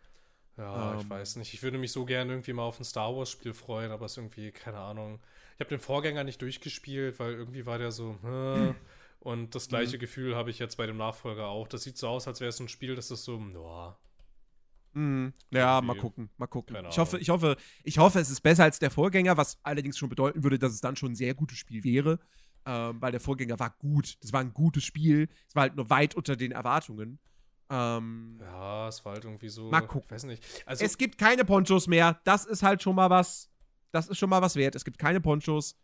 Ja, ich Ähm. weiß nicht. Ich würde mich so gerne irgendwie mal auf ein Star Wars-Spiel freuen, aber es ist irgendwie, keine Ahnung. Ich habe den Vorgänger nicht durchgespielt, weil irgendwie war der so, äh, und das gleiche Gefühl habe ich jetzt bei dem Nachfolger auch. Das sieht so aus, als wäre es ein Spiel, das ist so, ja, Mhm. Ja, mal gucken, mal gucken. Keine Ich hoffe, ich hoffe, ich hoffe, es ist besser als der Vorgänger, was allerdings schon bedeuten würde, dass es dann schon ein sehr gutes Spiel wäre. Ähm, weil der Vorgänger war gut. Das war ein gutes Spiel. Es war halt nur weit unter den Erwartungen. Ähm, ja, es war halt irgendwie so, Mal gucken. ich weiß nicht. Also, es gibt keine Ponchos mehr. Das ist halt schon mal was. Das ist schon mal was wert. Es gibt keine Ponchos.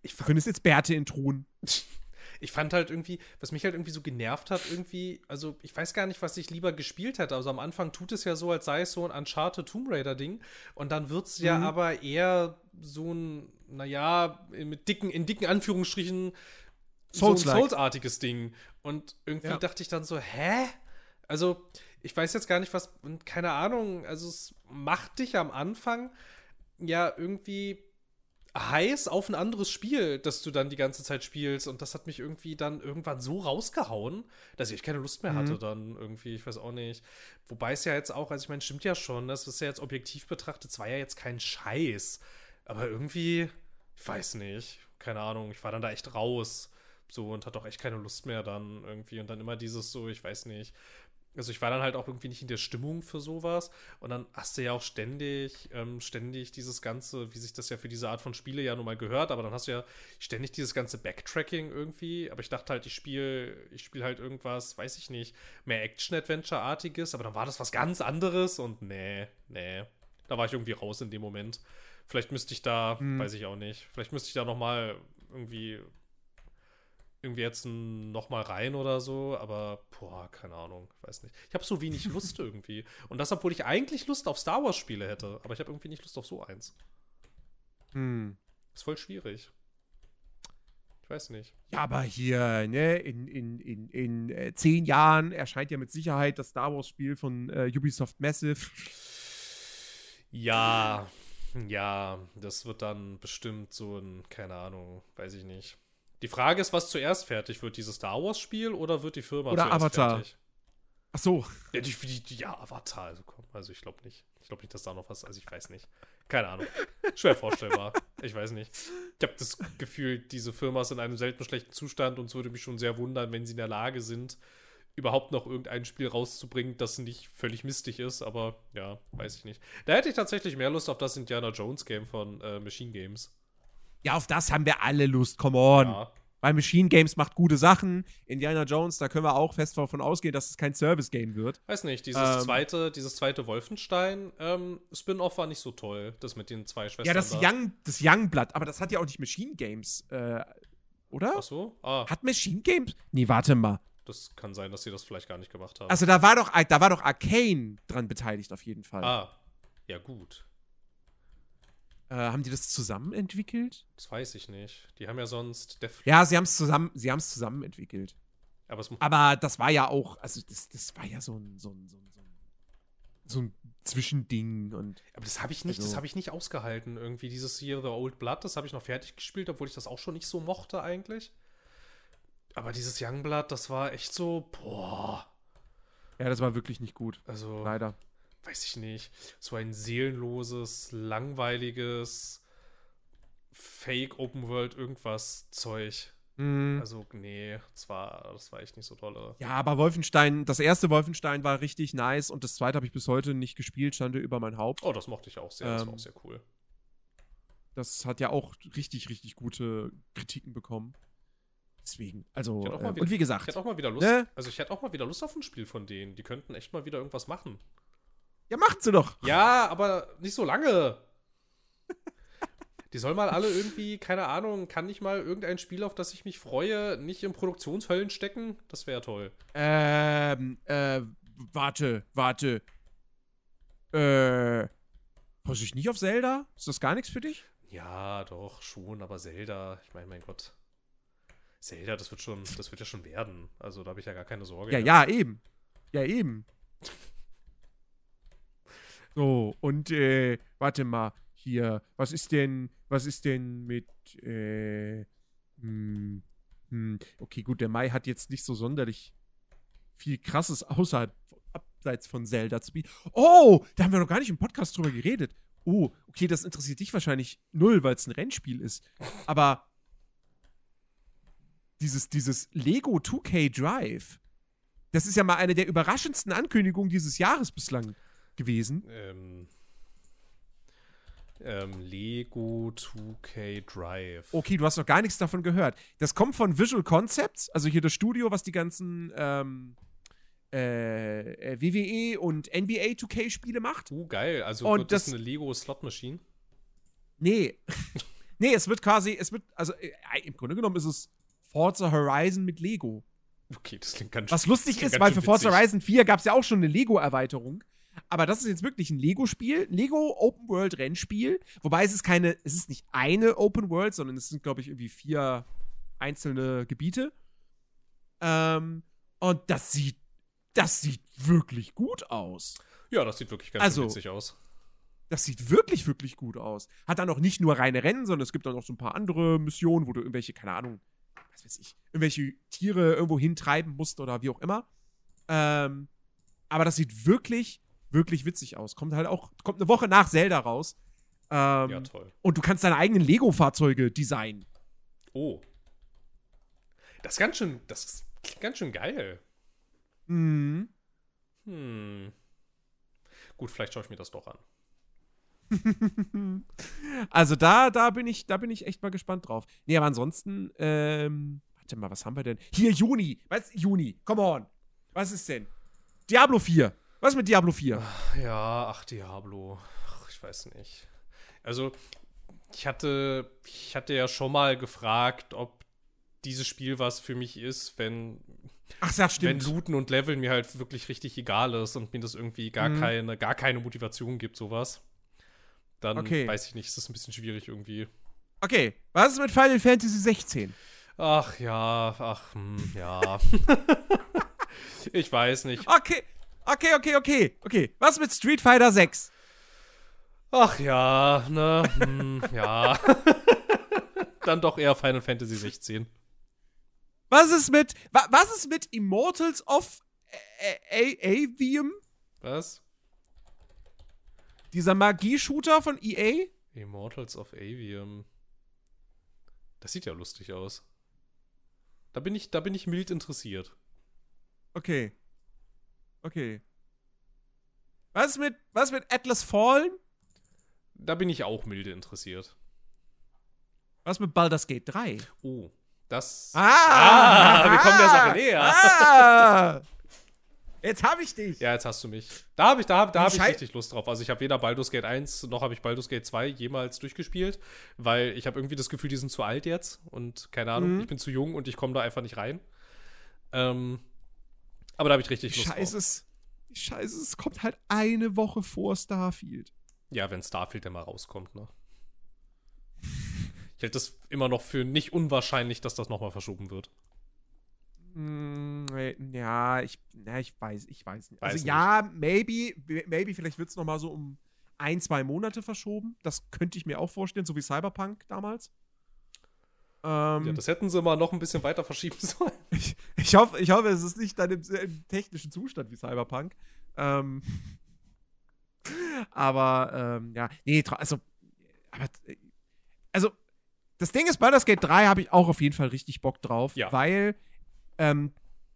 ich, fand, findest jetzt Bärte in Truhen. ich fand halt irgendwie, was mich halt irgendwie so genervt hat, irgendwie, also ich weiß gar nicht, was ich lieber gespielt hätte. Also am Anfang tut es ja so, als sei es so ein Uncharted Tomb Raider-Ding. Und dann wird es ja Mhm. aber eher so ein, naja, mit dicken, in dicken Anführungsstrichen, so ein. Souls-artiges Ding. Und irgendwie Ja. dachte ich dann so, hä? Also, ich weiß jetzt gar nicht, was, und keine Ahnung, also es macht dich am Anfang ja irgendwie heiß auf ein anderes Spiel, das du dann die ganze Zeit spielst. Und das hat mich irgendwie dann irgendwann so rausgehauen, dass ich keine Lust mehr hatte Mhm. dann irgendwie. Ich weiß auch nicht. Wobei es ja jetzt auch, also ich meine, stimmt ja schon, das ist ja jetzt objektiv betrachtet, es war ja jetzt kein Scheiß. Aber irgendwie, ich weiß nicht, keine Ahnung, ich war dann da echt raus. So und hatte auch echt keine Lust mehr dann irgendwie. Und dann immer dieses so, ich weiß nicht. Also ich war dann halt auch irgendwie nicht in der Stimmung für sowas. Und dann hast du ja auch ständig, ähm, ständig dieses ganze, wie sich das ja für diese Art von Spiele ja nun mal gehört, aber dann hast du ja ständig dieses ganze Backtracking irgendwie. Aber ich dachte halt, ich spiele, ich spiele halt irgendwas, weiß ich nicht, mehr Action-Adventure-artiges, aber dann war das was ganz anderes und nee, nee. Da war ich irgendwie raus in dem Moment. Vielleicht müsste ich da, Hm. weiß ich auch nicht, vielleicht müsste ich da nochmal irgendwie irgendwie jetzt noch mal rein oder so, aber boah, keine Ahnung, weiß nicht. Ich habe so wenig Lust irgendwie. Und das, obwohl ich eigentlich Lust auf Star Wars Spiele hätte, aber ich habe irgendwie nicht Lust auf so eins. Hm. Ist voll schwierig. Ich weiß nicht. Ja, aber hier, ne, in, in, in, in äh, zehn Jahren erscheint ja mit Sicherheit das Star Wars-Spiel von äh, Ubisoft Massive. Ja, ja, das wird dann bestimmt so ein, keine Ahnung, weiß ich nicht. Die Frage ist, was zuerst fertig wird, dieses Star Wars Spiel oder wird die Firma Oder zuerst Avatar. fertig? Ach so. Ja, die, die, ja Avatar, also komm, also ich glaube nicht. Ich glaube nicht, dass da noch was, also ich weiß nicht. Keine Ahnung. Schwer vorstellbar. Ich weiß nicht. Ich habe das Gefühl, diese Firma ist in einem selten schlechten Zustand und es würde mich schon sehr wundern, wenn sie in der Lage sind, überhaupt noch irgendein Spiel rauszubringen, das nicht völlig mistig ist, aber ja, weiß ich nicht. Da hätte ich tatsächlich mehr Lust auf das Indiana Jones Game von äh, Machine Games. Ja, auf das haben wir alle Lust, come on. Ja. Weil Machine Games macht gute Sachen. Indiana Jones, da können wir auch fest davon ausgehen, dass es kein Service-Game wird. Weiß nicht, dieses Ähm. zweite, dieses zweite Wolfenstein ähm, Spin-off war nicht so toll, das mit den zwei Schwestern. Ja, das da. Young, das Youngblood, aber das hat ja auch nicht Machine Games äh, oder? Ach so? Ah, Hat Machine Games? Nee, warte mal. das kann sein, dass sie das vielleicht gar nicht gemacht haben. Also da war doch, da war doch Arcane dran beteiligt auf jeden Fall. ah, ja gut. Äh, haben die das zusammen entwickelt? Das weiß ich nicht. Die haben ja sonst Def Ja, sie haben es zusammen, sie haben es zusammen entwickelt. aber es Aber das war ja auch, also das, das war ja so ein, so ein, so ein, so ein, so ein Zwischending und Aber das habe ich nicht, das Also- habe ich nicht ausgehalten. Irgendwie dieses hier The Old Blood, das habe ich noch fertig gespielt, obwohl ich das auch schon nicht so mochte eigentlich. Aber dieses Youngblood, das war echt so, boah, ja, das war wirklich nicht gut. also Leider. Weiß ich nicht, so ein seelenloses, langweiliges Fake Open World irgendwas Zeug. Mhm. Also nee, das war das war echt nicht so dolle. Ja, aber Wolfenstein, das erste Wolfenstein war richtig nice und das zweite habe ich bis heute nicht gespielt, stand über mein Haupt. Oh, das mochte ich auch sehr, das war Ähm, auch sehr cool. Das hat ja auch richtig, richtig gute Kritiken bekommen. Deswegen, also, Ich äh, wieder- und wie Ich gesagt, hätte auch mal wieder Lust, Ne? also ich hätte auch mal wieder Lust auf ein Spiel von denen. Die könnten echt mal wieder irgendwas machen. Ja, macht sie doch. Ja, aber nicht so lange. Die sollen mal alle irgendwie, keine Ahnung, kann nicht mal irgendein Spiel, auf das ich mich freue, nicht in Produktionshöllen stecken? Das wäre toll. Ähm, äh, warte, warte. Äh, passe ich nicht auf Zelda? Ist das gar nichts für dich? Ja, doch, schon, aber Zelda, ich meine, mein Gott. Zelda, das wird schon, das wird ja schon werden. Also da habe ich ja gar keine Sorge. Ja, jetzt. ja, eben. Ja, eben. So, und äh, warte mal, hier, was ist denn, was ist denn mit, äh, hm, hm, okay, gut, der Mai hat jetzt nicht so sonderlich viel krasses außerhalb, abseits von Zelda zu bieten. Oh, da haben wir noch gar nicht im Podcast drüber geredet. Oh, okay, das interessiert dich wahrscheinlich null, weil es ein Rennspiel ist. Aber dieses, dieses Lego 2K Drive, das ist ja mal eine der überraschendsten Ankündigungen dieses Jahres bislang gewesen. Ähm, ähm, Lego 2K Drive. Okay, du hast noch gar nichts davon gehört. Das kommt von Visual Concepts, also hier das Studio, was die ganzen ähm, äh, äh, WWE und NBA 2K Spiele macht. Uh, geil. Also Und wird das, das- eine Lego Slot Machine? Nee. nee, es wird quasi, es wird, also äh, im Grunde genommen ist es Forza Horizon mit Lego. Okay, das klingt ganz Was lustig ist, weil für Forza. Horizon 4 gab es ja auch schon eine Lego-Erweiterung. Aber das ist jetzt wirklich ein Lego-Spiel, Lego Open World Rennspiel. Wobei es ist keine, es ist nicht eine Open World, sondern es sind, glaube ich, irgendwie vier einzelne Gebiete. Ähm, und das sieht, das sieht wirklich gut aus. Ja, das sieht wirklich ganz Also- witzig aus. Das sieht wirklich, wirklich gut aus. Hat dann auch nicht nur reine Rennen, sondern es gibt dann noch so ein paar andere Missionen, wo du irgendwelche, keine Ahnung, was weiß ich, irgendwelche Tiere irgendwo hintreiben musst oder wie auch immer. Ähm, aber das sieht wirklich, wirklich witzig aus. Kommt halt auch, kommt eine Woche nach Zelda raus. Ähm, Ja, toll. und du kannst deine eigenen Lego-Fahrzeuge designen. Oh. Das ist ganz schön, das klingt ganz schön geil. Mhm. Hm. Gut, vielleicht schaue ich mir das doch an. Also da, da bin ich, da bin ich echt mal gespannt drauf. Nee, aber ansonsten, ähm, warte mal, was haben wir denn? Hier, Juni. Was? Juni. Come on. Was ist denn? Diablo 4. Was ist mit Diablo 4? Ja, ach, Diablo. Ach, ich weiß nicht. Also, ich hatte, ich hatte ja schon mal gefragt, ob dieses Spiel was für mich ist, wenn, Ach, ja, wenn. Looten und Leveln mir halt wirklich richtig egal ist und mir das irgendwie gar Mhm. keine, gar keine Motivation gibt, sowas. Dann Okay. weiß ich nicht, ist das ein bisschen schwierig irgendwie. Okay, was ist mit Final Fantasy 16? Ach ja, ach, hm, ja. ich weiß nicht. Okay, okay, okay, okay. Okay, was mit Street Fighter 6? Ach ja, ne, hm, ja. Dann doch eher Final Fantasy 16. Was ist mit, wa, was ist mit Immortals of Avium? Was? Dieser Magie-Shooter von EA? Immortals of Avium. Das sieht ja lustig aus. Da bin ich, da bin ich mild interessiert. Okay. Okay. Was ist mit, was mit Atlas Fallen? Da bin ich auch milde interessiert. Was mit Baldur's Gate 3? Oh, das. Ah! wir kommen der Sache näher. Ah! Jetzt habe ich dich. Ja, jetzt hast du mich. Da habe ich, da da hab ich richtig Lust drauf. Also ich habe weder Baldur's Gate 1 noch habe ich Baldur's Gate 2 jemals durchgespielt, weil ich habe irgendwie das Gefühl, die sind zu alt jetzt und keine Ahnung, Mhm. ich bin zu jung und ich komme da einfach nicht rein. Ähm, aber da habe ich richtig Lust Scheiße, drauf. es, Scheiße, es kommt halt eine Woche vor Starfield. Ja, wenn Starfield dann mal rauskommt, ne? Ich halte das immer noch für nicht unwahrscheinlich, dass das nochmal verschoben wird. Hm, äh, ja, ich, ja, ich weiß, ich weiß nicht. Weiß also nicht. ja, maybe, maybe, vielleicht wird es noch mal so um ein, zwei Monate verschoben. Das könnte ich mir auch vorstellen, so wie Cyberpunk damals. Ähm, Ja, das hätten sie mal noch ein bisschen weiter verschieben sollen. Ich, ich, hoffe, ich hoffe, es ist nicht dann im, im technischen Zustand wie Cyberpunk. Ähm, aber, ähm, ja, nee, also, aber, äh, also, das Ding ist, Baldur's Gate 3 habe ich auch auf jeden Fall richtig Bock drauf, Ja. weil ähm,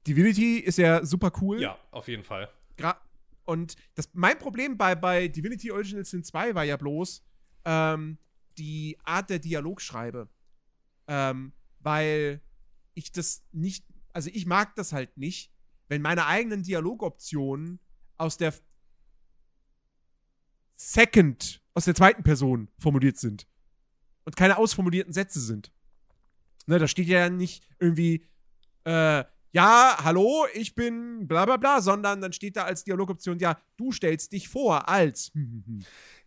Divinity ist ja super cool. Ja, auf jeden Fall. Gra und das, mein Problem bei, bei Divinity Original Sin 2 war ja bloß ähm, die Art der Dialogschreibe. Ähm, weil ich das nicht, also ich mag das halt nicht, wenn meine eigenen Dialogoptionen aus der Second, aus der zweiten Person formuliert sind. Und keine ausformulierten Sätze sind. Ne, da steht ja nicht irgendwie, äh, ja, hallo, ich bin bla bla bla, sondern dann steht da als Dialogoption, ja, du stellst dich vor als.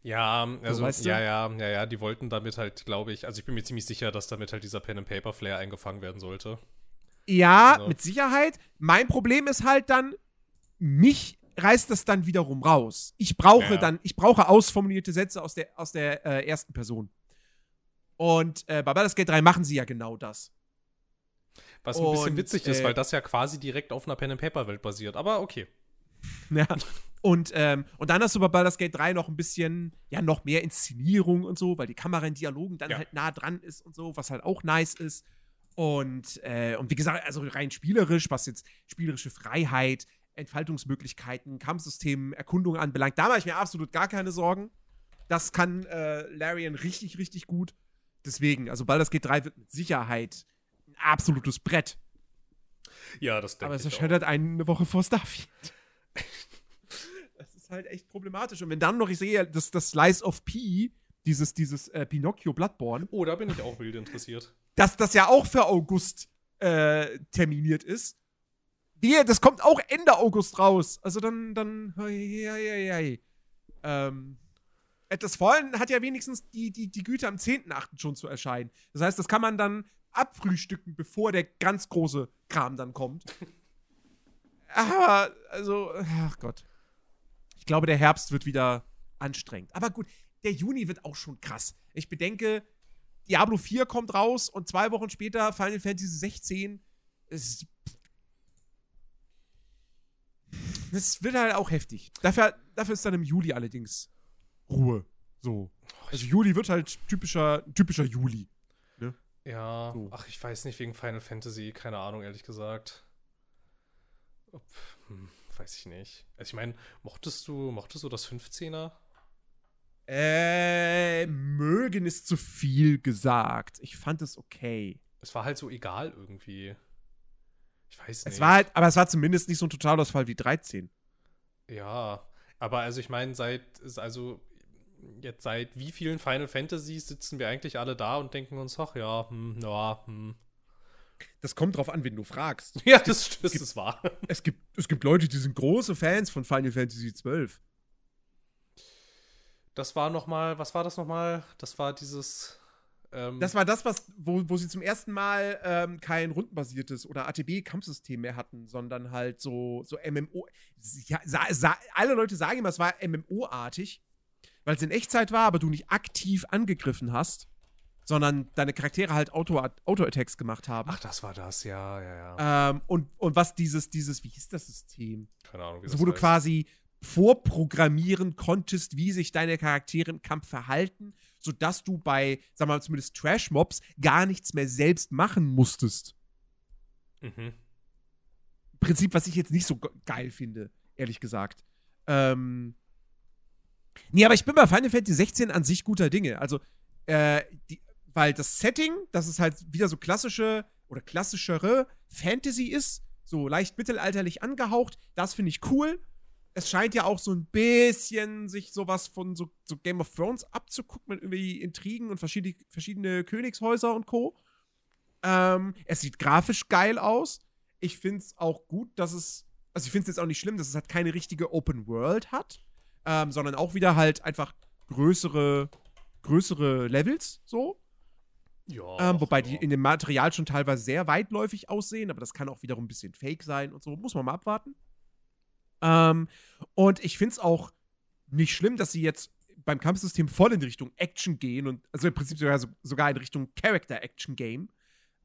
Ja, also, weißt du? ja, ja, ja, ja, die wollten damit halt, glaube ich, also ich bin mir ziemlich sicher, dass damit halt dieser Pen-and-Paper-Flair eingefangen werden sollte. Ja, So. mit Sicherheit. Mein Problem ist halt dann, mich reißt das dann wiederum raus. Ich brauche Ja. dann, ich brauche ausformulierte Sätze aus der, aus der äh, ersten Person. Und äh, bei Baldur's Gate 3 machen sie ja genau das. Was ein bisschen Und, witzig ist, äh, weil das ja quasi direkt auf einer Pen-and-Paper-Welt basiert. Aber okay. Ja. Und, ähm, und dann hast du bei Baldur's Gate 3 noch ein bisschen, ja, noch mehr Inszenierung und so, weil die Kamera in Dialogen dann Ja. halt nah dran ist und so, was halt auch nice ist. Und, äh, und wie gesagt, also rein spielerisch, was jetzt spielerische Freiheit, Entfaltungsmöglichkeiten, Kampfsystemen, Erkundung anbelangt, da mache ich mir absolut gar keine Sorgen. Das kann äh, Larian richtig, richtig gut. Deswegen, also Baldur's Gate 3 wird mit Sicherheit ein absolutes Brett. Ja, das denke Aber es ich erscheint halt eine Woche vor Starfield. das ist halt echt problematisch. Und wenn dann noch, ich sehe, dass das Slice of P, dieses, dieses äh, Pinocchio Bloodborne, Oh, da bin ich auch wild interessiert. dass das ja auch für August äh, terminiert ist. Wir, das kommt auch Ende August raus. Also dann, dann, hei, hei, hei. Ähm, das Fallen hat ja wenigstens die, die, die Güte am 10.8. schon zu erscheinen. Das heißt, das kann man dann abfrühstücken, bevor der ganz große Kram dann kommt. Aber, also, ach Gott. Ich glaube, der Herbst wird wieder anstrengend. Aber gut, der Juni wird auch schon krass. Ich bedenke, Diablo 4 kommt raus und zwei Wochen später Final Fantasy 16. Es, das wird halt auch heftig. Dafür, dafür ist dann im Juli allerdings Ruhe. So. Also Juli wird halt typischer, typischer Juli. Ja, So. ach, ich weiß nicht, wegen Final Fantasy, keine Ahnung, ehrlich gesagt. Ob, hm, weiß ich nicht. Also ich meine, mochtest du, mochtest du das 15er? Äh, mögen ist zu viel gesagt. Ich fand es okay. Es war halt so egal irgendwie. Ich weiß nicht. Es war halt, aber es war zumindest nicht so ein Totalausfall wie 13. Ja, aber also ich meine, seit, also jetzt seit wie vielen Final Fantasies sitzen wir eigentlich alle da und denken uns, ach ja, hm, ja, hm. Das kommt drauf an, wen du fragst. Ja, das, das ist wahr. Es gibt, es gibt Leute, die sind große Fans von Final Fantasy XII. Das war noch mal, was war das noch mal? Das war dieses ähm, Das war das, was, wo, wo sie zum ersten Mal ähm, kein rundenbasiertes oder ATB-Kampfsystem mehr hatten, sondern halt so, so MMO. Ja, sa, sa, alle Leute sagen immer, es war MMO-artig, weil es in Echtzeit war, aber du nicht aktiv angegriffen hast, sondern deine Charaktere halt Auto- Auto-Attacks gemacht haben. Ach, das war das, ja, ja, ja. Ähm, und, und was dieses, dieses, wie hieß das System? Keine Ahnung, wie Also, das wo du heißt. quasi vorprogrammieren konntest, wie sich deine Charaktere im Kampf verhalten, sodass du bei, sagen wir mal, zumindest Trash-Mobs gar nichts mehr selbst machen musstest. Mhm. Prinzip, was ich jetzt nicht so ge- geil finde, ehrlich gesagt. Ähm. Nee, aber ich bin bei Final Fantasy 16 an sich guter Dinge. Also, äh, die, weil das Setting, dass es halt wieder so klassische oder klassischere Fantasy ist, so leicht mittelalterlich angehaucht. Das finde ich cool. Es scheint ja auch so ein bisschen sich sowas von so, so Game of Thrones abzugucken mit irgendwie Intrigen und verschiedene, verschiedene Königshäuser und Co. Ähm, es sieht grafisch geil aus. Ich finde es auch gut, dass es, also ich finde es jetzt auch nicht schlimm, dass es halt keine richtige Open World hat, ähm, sondern auch wieder halt einfach größere, größere Levels so. Ja. Ähm, wobei die in dem Material schon teilweise sehr weitläufig aussehen, aber das kann auch wiederum ein bisschen fake sein und so. Muss man mal abwarten. Ähm, und ich finde es auch nicht schlimm, dass sie jetzt beim Kampfsystem voll in Richtung Action gehen und also im Prinzip sogar, sogar in Richtung Character-Action-Game.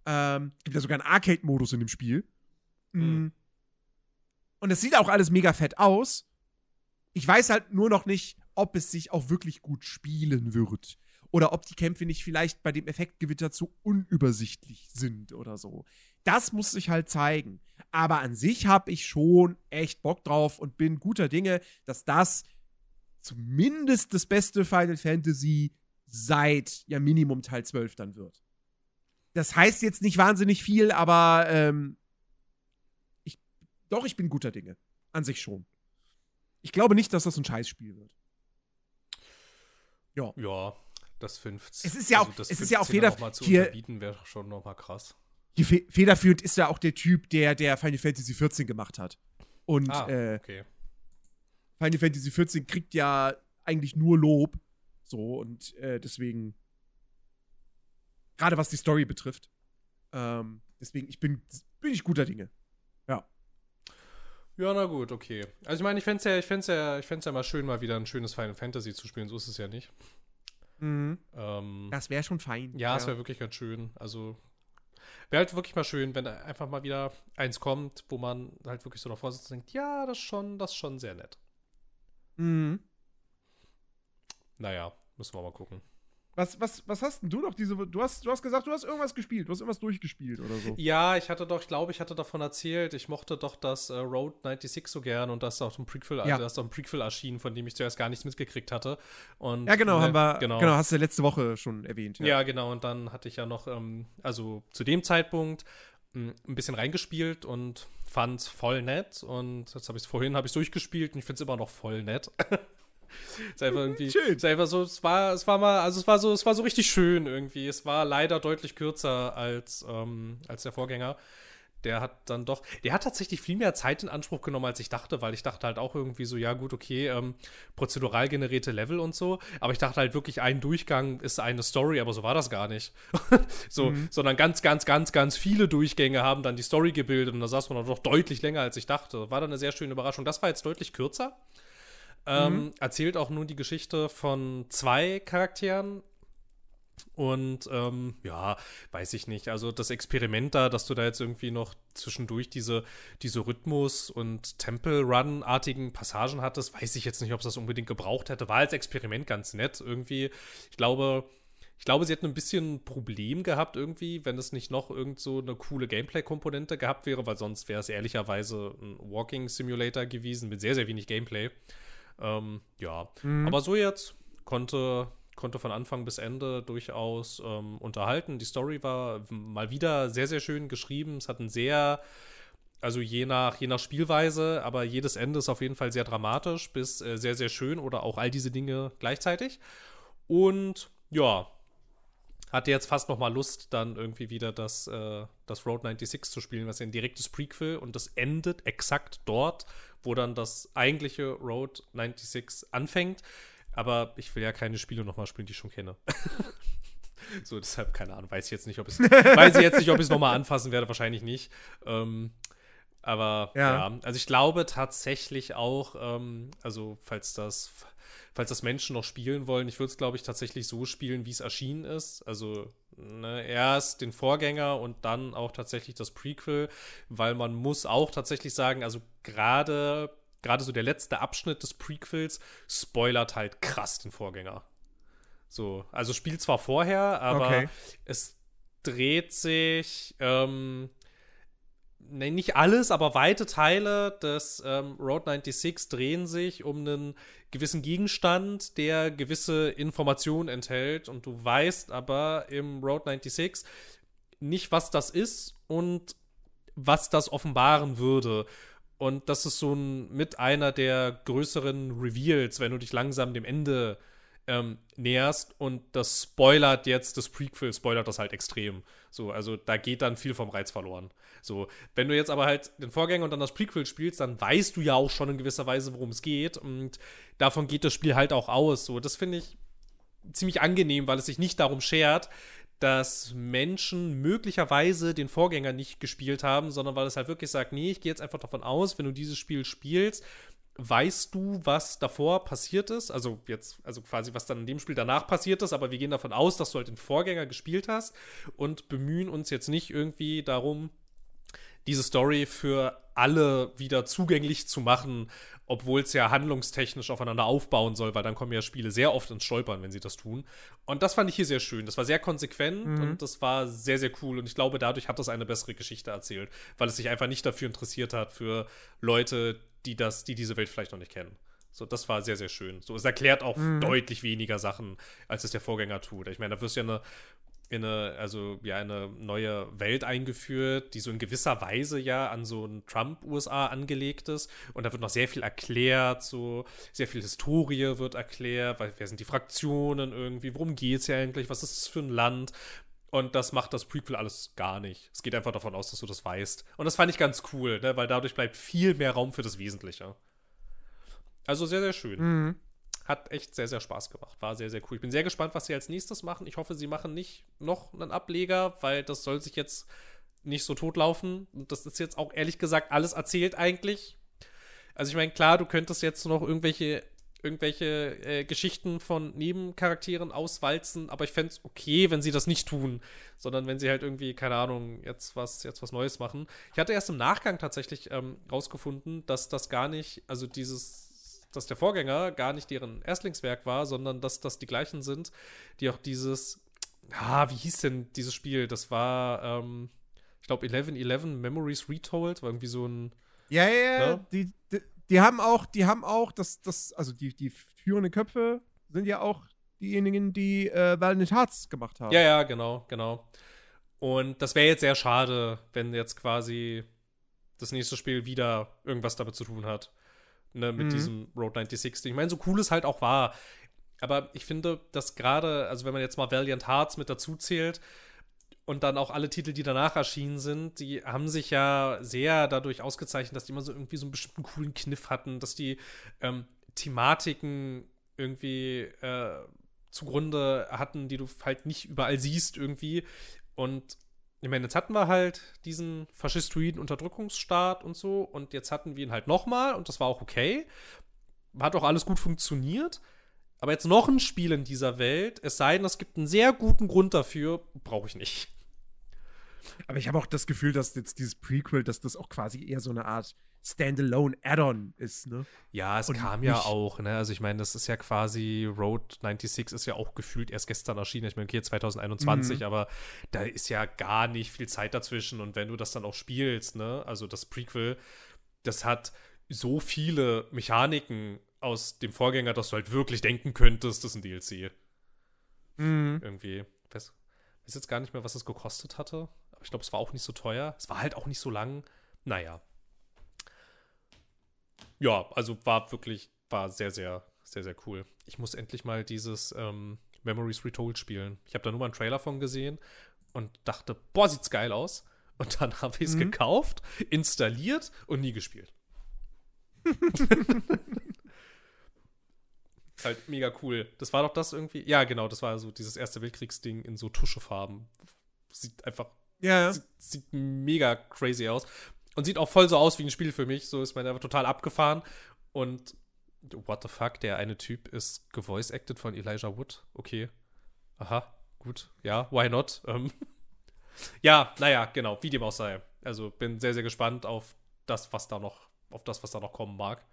Ähm, gibt ja sogar einen Arcade-Modus in dem Spiel. Mhm. Und es sieht auch alles mega fett aus. Ich weiß halt nur noch nicht, ob es sich auch wirklich gut spielen wird. Oder ob die Kämpfe nicht vielleicht bei dem Effektgewitter zu unübersichtlich sind oder so. Das muss sich halt zeigen. Aber an sich habe ich schon echt Bock drauf und bin guter Dinge, dass das zumindest das beste Final Fantasy seit ja Minimum Teil 12 dann wird. Das heißt jetzt nicht wahnsinnig viel, aber ähm, ich, doch, ich bin guter Dinge. An sich schon. Ich glaube nicht, dass das ein Scheißspiel wird. Ja. Ja, das 15. Es ist ja auch- das es ist ja auch 15er feder- mal zu hier- wäre schon noch mal krass. Hier fe federführend ist ja auch der Typ, der, der Final Fantasy 14 gemacht hat. Und Ah, äh, okay. Final Fantasy 14 kriegt ja eigentlich nur Lob. So, und äh, deswegen, gerade was die Story betrifft, ähm, deswegen, ich bin, bin ich guter Dinge. Ja. Ja, na gut, okay. Also ich meine, ich fände es ja, ich fänd's ja, ich fänd's ja mal schön, mal wieder ein schönes Final Fantasy zu spielen. So ist es ja nicht. Ähm, Das wäre schon fein. ja, es wäre wirklich ganz schön. Also wäre halt wirklich mal schön, wenn einfach mal wieder eins kommt, wo man halt wirklich so davor sitzt und denkt, ja, das ist schon, das ist schon sehr nett. Mhm. Naja, müssen wir mal gucken. Was, was, was hast denn du noch diese. Du hast, du hast gesagt, du hast irgendwas gespielt, du hast irgendwas durchgespielt oder so. Ja, ich hatte doch, ich glaube, ich hatte davon erzählt, ich mochte doch das äh, Road 96 so gern und das ist auch ein Prequel, Ja. das auch ein Prequel erschienen, von dem ich zuerst gar nichts mitgekriegt hatte. Und, Ja, genau, äh, haben wir. Genau. Genau. hast du letzte Woche schon erwähnt. Ja. genau. Und dann hatte ich ja noch, ähm, also zu dem Zeitpunkt mh, ein bisschen reingespielt und fand es voll nett. Und jetzt habe ich es vorhin, habe ich durchgespielt und ich finde es immer noch voll nett. ist einfach irgendwie, Schön. ist einfach so, es war, es war mal, also es war so, es war so richtig schön irgendwie. Es war leider deutlich kürzer als, ähm, als der Vorgänger. Der hat dann doch, der hat tatsächlich viel mehr Zeit in Anspruch genommen, als ich dachte, weil ich dachte halt auch irgendwie so, ja gut, okay, ähm, prozedural generierte Level und so, aber ich dachte halt wirklich, ein Durchgang ist eine Story, aber so war das gar nicht. so, sondern ganz, ganz, ganz, ganz viele Durchgänge haben dann die Story gebildet und da saß man dann doch deutlich länger, als ich dachte. War dann eine sehr schöne Überraschung. Das war jetzt deutlich kürzer. Ähm, Erzählt auch nur die Geschichte von zwei Charakteren, und ähm, ja, weiß ich nicht. Also das Experiment da, dass du da jetzt irgendwie noch zwischendurch diese, diese Rhythmus- und Temple-Run-artigen Passagen hattest, weiß ich jetzt nicht, ob es das unbedingt gebraucht hätte. War als Experiment ganz nett irgendwie. Ich glaube, ich glaube, sie hätten ein bisschen ein Problem gehabt irgendwie, wenn es nicht noch irgend so eine coole Gameplay-Komponente gehabt wäre, weil sonst wäre es ehrlicherweise ein Walking Simulator gewesen mit sehr, sehr wenig Gameplay. Ähm, ja, aber so jetzt konnte, konnte von Anfang bis Ende durchaus ähm, unterhalten. Die Story war mal wieder sehr, sehr schön geschrieben. Es hat ein sehr, also je nach, je nach Spielweise, aber jedes Ende ist auf jeden Fall sehr dramatisch bis äh, sehr, sehr schön oder auch all diese Dinge gleichzeitig. Und ja, hatte jetzt fast noch mal Lust, dann irgendwie wieder das, äh, das Road 96 zu spielen, was ja ein direktes Prequel und das endet exakt dort, wo dann das eigentliche Road 96 anfängt. Aber ich will ja keine Spiele noch mal spielen, die ich schon kenne. so, deshalb, keine Ahnung, weiß ich jetzt nicht, ob es, weiß ich jetzt nicht, ob ich es noch mal anfassen werde, wahrscheinlich nicht. Ähm, aber ja. Ja. also ich glaube tatsächlich auch, ähm, also falls das, falls das Menschen noch spielen wollen, ich würde es, glaube ich, tatsächlich so spielen, wie es erschienen ist. Also ne, erst den Vorgänger und dann auch tatsächlich das Prequel, weil man muss auch tatsächlich sagen, also gerade gerade so der letzte Abschnitt des Prequels spoilert halt krass den Vorgänger. So, also spielt zwar vorher, aber Okay. es dreht sich ähm, ne, nicht alles, aber weite Teile des ähm, Road 96 drehen sich um einen gewissen Gegenstand, der gewisse Informationen enthält und du weißt aber im Road 96 nicht, was das ist und was das offenbaren würde. Und das ist so ein mit einer der größeren Reveals, wenn du dich langsam dem Ende ähm, näherst und das spoilert jetzt, das Prequel spoilert das halt extrem. So, also da geht dann viel vom Reiz verloren. So, wenn du jetzt aber halt den Vorgänger und dann das Prequel spielst, dann weißt du ja auch schon in gewisser Weise, worum es geht und davon geht das Spiel halt auch aus. So, das finde ich ziemlich angenehm, weil es sich nicht darum schert, dass Menschen möglicherweise den Vorgänger nicht gespielt haben, sondern weil es halt wirklich sagt, nee, ich gehe jetzt einfach davon aus, wenn du dieses Spiel spielst, weißt du, was davor passiert ist, also jetzt, also quasi, was dann in dem Spiel danach passiert ist, aber wir gehen davon aus, dass du halt den Vorgänger gespielt hast und bemühen uns jetzt nicht irgendwie darum, diese Story für alle wieder zugänglich zu machen, obwohl es ja handlungstechnisch aufeinander aufbauen soll, weil dann kommen ja Spiele sehr oft ins Stolpern, wenn sie das tun. Und das fand ich hier sehr schön. Das war sehr konsequent mhm. und das war sehr, sehr cool. Und ich glaube, dadurch hat es eine bessere Geschichte erzählt, weil es sich einfach nicht dafür interessiert hat, für Leute, die das, die diese Welt vielleicht noch nicht kennen. So, das war sehr, sehr schön. So, es erklärt auch mhm. deutlich weniger Sachen, als es der Vorgänger tut. Ich meine, da wirst du ja eine, in eine, also ja, eine neue Welt eingeführt, die so in gewisser Weise ja an so ein Trump-USA angelegt ist. Und da wird noch sehr viel erklärt, so sehr viel Historie wird erklärt, weil wer sind die Fraktionen irgendwie, worum geht es ja eigentlich, was ist es für ein Land? Und das macht das Prequel alles gar nicht. Es geht einfach davon aus, dass du das weißt. Und das fand ich ganz cool, ne? weil dadurch bleibt viel mehr Raum für das Wesentliche. Also sehr, sehr schön. Mhm. Hat echt sehr, sehr Spaß gemacht. War sehr, sehr cool. Ich bin sehr gespannt, was sie als nächstes machen. Ich hoffe, sie machen nicht noch einen Ableger, weil das soll sich jetzt nicht so totlaufen. Und das ist jetzt auch ehrlich gesagt alles erzählt eigentlich. Also ich meine, klar, du könntest jetzt noch irgendwelche irgendwelche äh, Geschichten von Nebencharakteren auswalzen, aber ich fände es okay, wenn sie das nicht tun, sondern wenn sie halt irgendwie, keine Ahnung, jetzt was, jetzt was Neues machen. Ich hatte erst im Nachgang tatsächlich ähm, rausgefunden, dass das gar nicht, also dieses, dass der Vorgänger gar nicht deren Erstlingswerk war, sondern dass das die gleichen sind, die auch dieses, ah, wie hieß denn dieses Spiel? Das war, ähm, ich glaube, 1111 Memories Retold, war irgendwie so ein. Ja, ja, ja. Ne? Die, die, die haben auch, die haben auch, das, das, also die, die führenden Köpfe sind ja auch diejenigen, die äh, Valiant Hearts gemacht haben. Ja, ja, genau, genau. Und das wäre jetzt sehr schade, wenn jetzt quasi das nächste Spiel wieder irgendwas damit zu tun hat. Ne, mit mhm. diesem Road 96. Ich meine, so cool es halt auch war. Aber ich finde, dass gerade, also wenn man jetzt mal Valiant Hearts mit dazu zählt, und dann auch alle Titel, die danach erschienen sind, die haben sich ja sehr dadurch ausgezeichnet, dass die immer so irgendwie so einen bestimmten coolen Kniff hatten, dass die ähm, Thematiken irgendwie äh, zugrunde hatten, die du halt nicht überall siehst irgendwie. Und ich meine, jetzt hatten wir halt diesen faschistoiden Unterdrückungsstaat und so und jetzt hatten wir ihn halt nochmal und das war auch okay. Hat auch alles gut funktioniert. Aber jetzt noch ein Spiel in dieser Welt, es sei denn, es gibt einen sehr guten Grund dafür, brauche ich nicht. Aber ich habe auch das Gefühl, dass jetzt dieses Prequel, dass das auch quasi eher so eine Art Standalone Add-on ist, ne? Ja, es Und kam ja auch, ne? Also ich meine, das ist ja quasi Road 96 ist ja auch gefühlt erst gestern erschienen. Ich meine, okay, 2021, mhm. aber da ist ja gar nicht viel Zeit dazwischen. Und wenn du das dann auch spielst, ne? Also das Prequel, das hat so viele Mechaniken aus dem Vorgänger, dass du halt wirklich denken könntest, das ist ein DLC. Mhm. Irgendwie. Ich weiß, weiß jetzt gar nicht mehr, was es gekostet hatte ich glaube, es war auch nicht so teuer. Es war halt auch nicht so lang. Naja. Ja, also war wirklich, war sehr, sehr, sehr, sehr cool. Ich muss endlich mal dieses ähm, Memories Retold spielen. Ich habe da nur mal einen Trailer von gesehen und dachte, boah, sieht's geil aus. Und dann habe ich es mhm. gekauft, installiert und nie gespielt. halt mega cool. Das war doch das irgendwie. Ja, genau, das war so dieses Erste Weltkriegsding in so Tuschefarben. Sieht einfach ja. Sieht, sieht, mega crazy aus. Und sieht auch voll so aus wie ein Spiel für mich. So ist man einfach total abgefahren. Und what the fuck, der eine Typ ist gevoice-acted von Elijah Wood. Okay. Aha, gut. Ja, why not? Ähm. ja, naja, genau, wie dem auch sei. Also bin sehr, sehr gespannt auf das, was da noch, auf das, was da noch kommen mag.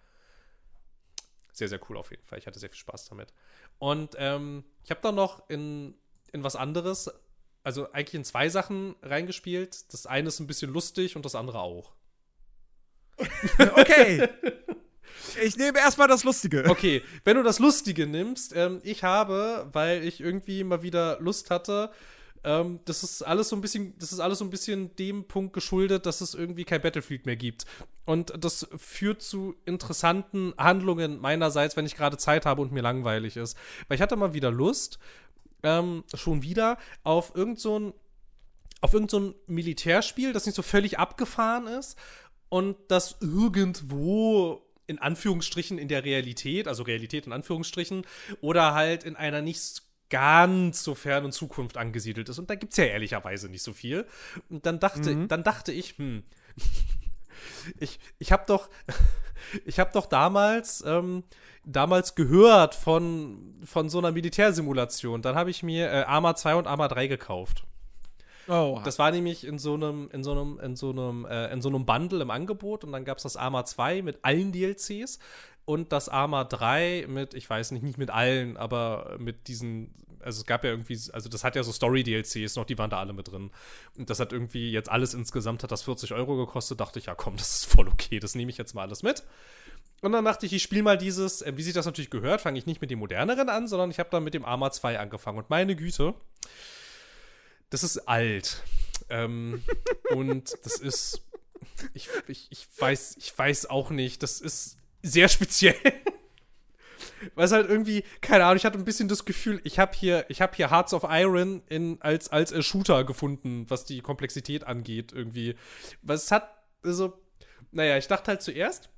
Sehr, sehr cool auf jeden Fall. Ich hatte sehr viel Spaß damit. Und ähm, ich habe dann noch in, in was anderes also eigentlich in zwei Sachen reingespielt. Das eine ist ein bisschen lustig und das andere auch. okay. Ich nehme erstmal das Lustige. Okay, wenn du das Lustige nimmst, ähm, ich habe, weil ich irgendwie mal wieder Lust hatte, Ähm, das ist alles so ein bisschen, das ist alles so ein bisschen dem Punkt geschuldet, dass es irgendwie kein Battlefield mehr gibt. Und das führt zu interessanten Handlungen meinerseits, wenn ich gerade Zeit habe und mir langweilig ist. Weil ich hatte mal wieder Lust, ähm, schon wieder, auf irgend so auf irgendein so Militärspiel, das nicht so völlig abgefahren ist und das irgendwo in Anführungsstrichen in der Realität, also Realität in Anführungsstrichen, oder halt in einer nicht ganz so fernen Zukunft angesiedelt ist. Und da gibt es ja ehrlicherweise nicht so viel. Und dann dachte, mhm. dann dachte ich, hm, ich, ich habe doch, ich habe doch damals, ähm, damals gehört von, von so einer Militärsimulation. Dann habe ich mir äh, Arma 2 und Arma 3 gekauft. Oh. Das war nämlich in so einem, in so einem, in so einem, äh, in so einem Bundle im Angebot und dann gab es das Arma 2 mit allen DLCs und das Arma 3 mit, ich weiß nicht, nicht mit allen, aber mit diesen, also es gab ja irgendwie, also das hat ja so Story-DLCs noch, die waren da alle mit drin. Und das hat irgendwie jetzt alles insgesamt hat das 40 Euro gekostet, dachte ich, ja komm, das ist voll okay, das nehme ich jetzt mal alles mit. Und dann dachte ich, ich spiele mal dieses, äh, wie sich das natürlich gehört, fange ich nicht mit dem moderneren an, sondern ich habe dann mit dem Arma 2 angefangen. Und meine Güte, das ist alt. Ähm, und das ist, ich, ich, ich, weiß, ich weiß auch nicht, das ist sehr speziell. Weil es halt irgendwie, keine Ahnung, ich hatte ein bisschen das Gefühl, ich habe hier, ich habe hier Hearts of Iron in, als, als Shooter gefunden, was die Komplexität angeht, irgendwie. Was hat, also, naja, ich dachte halt zuerst.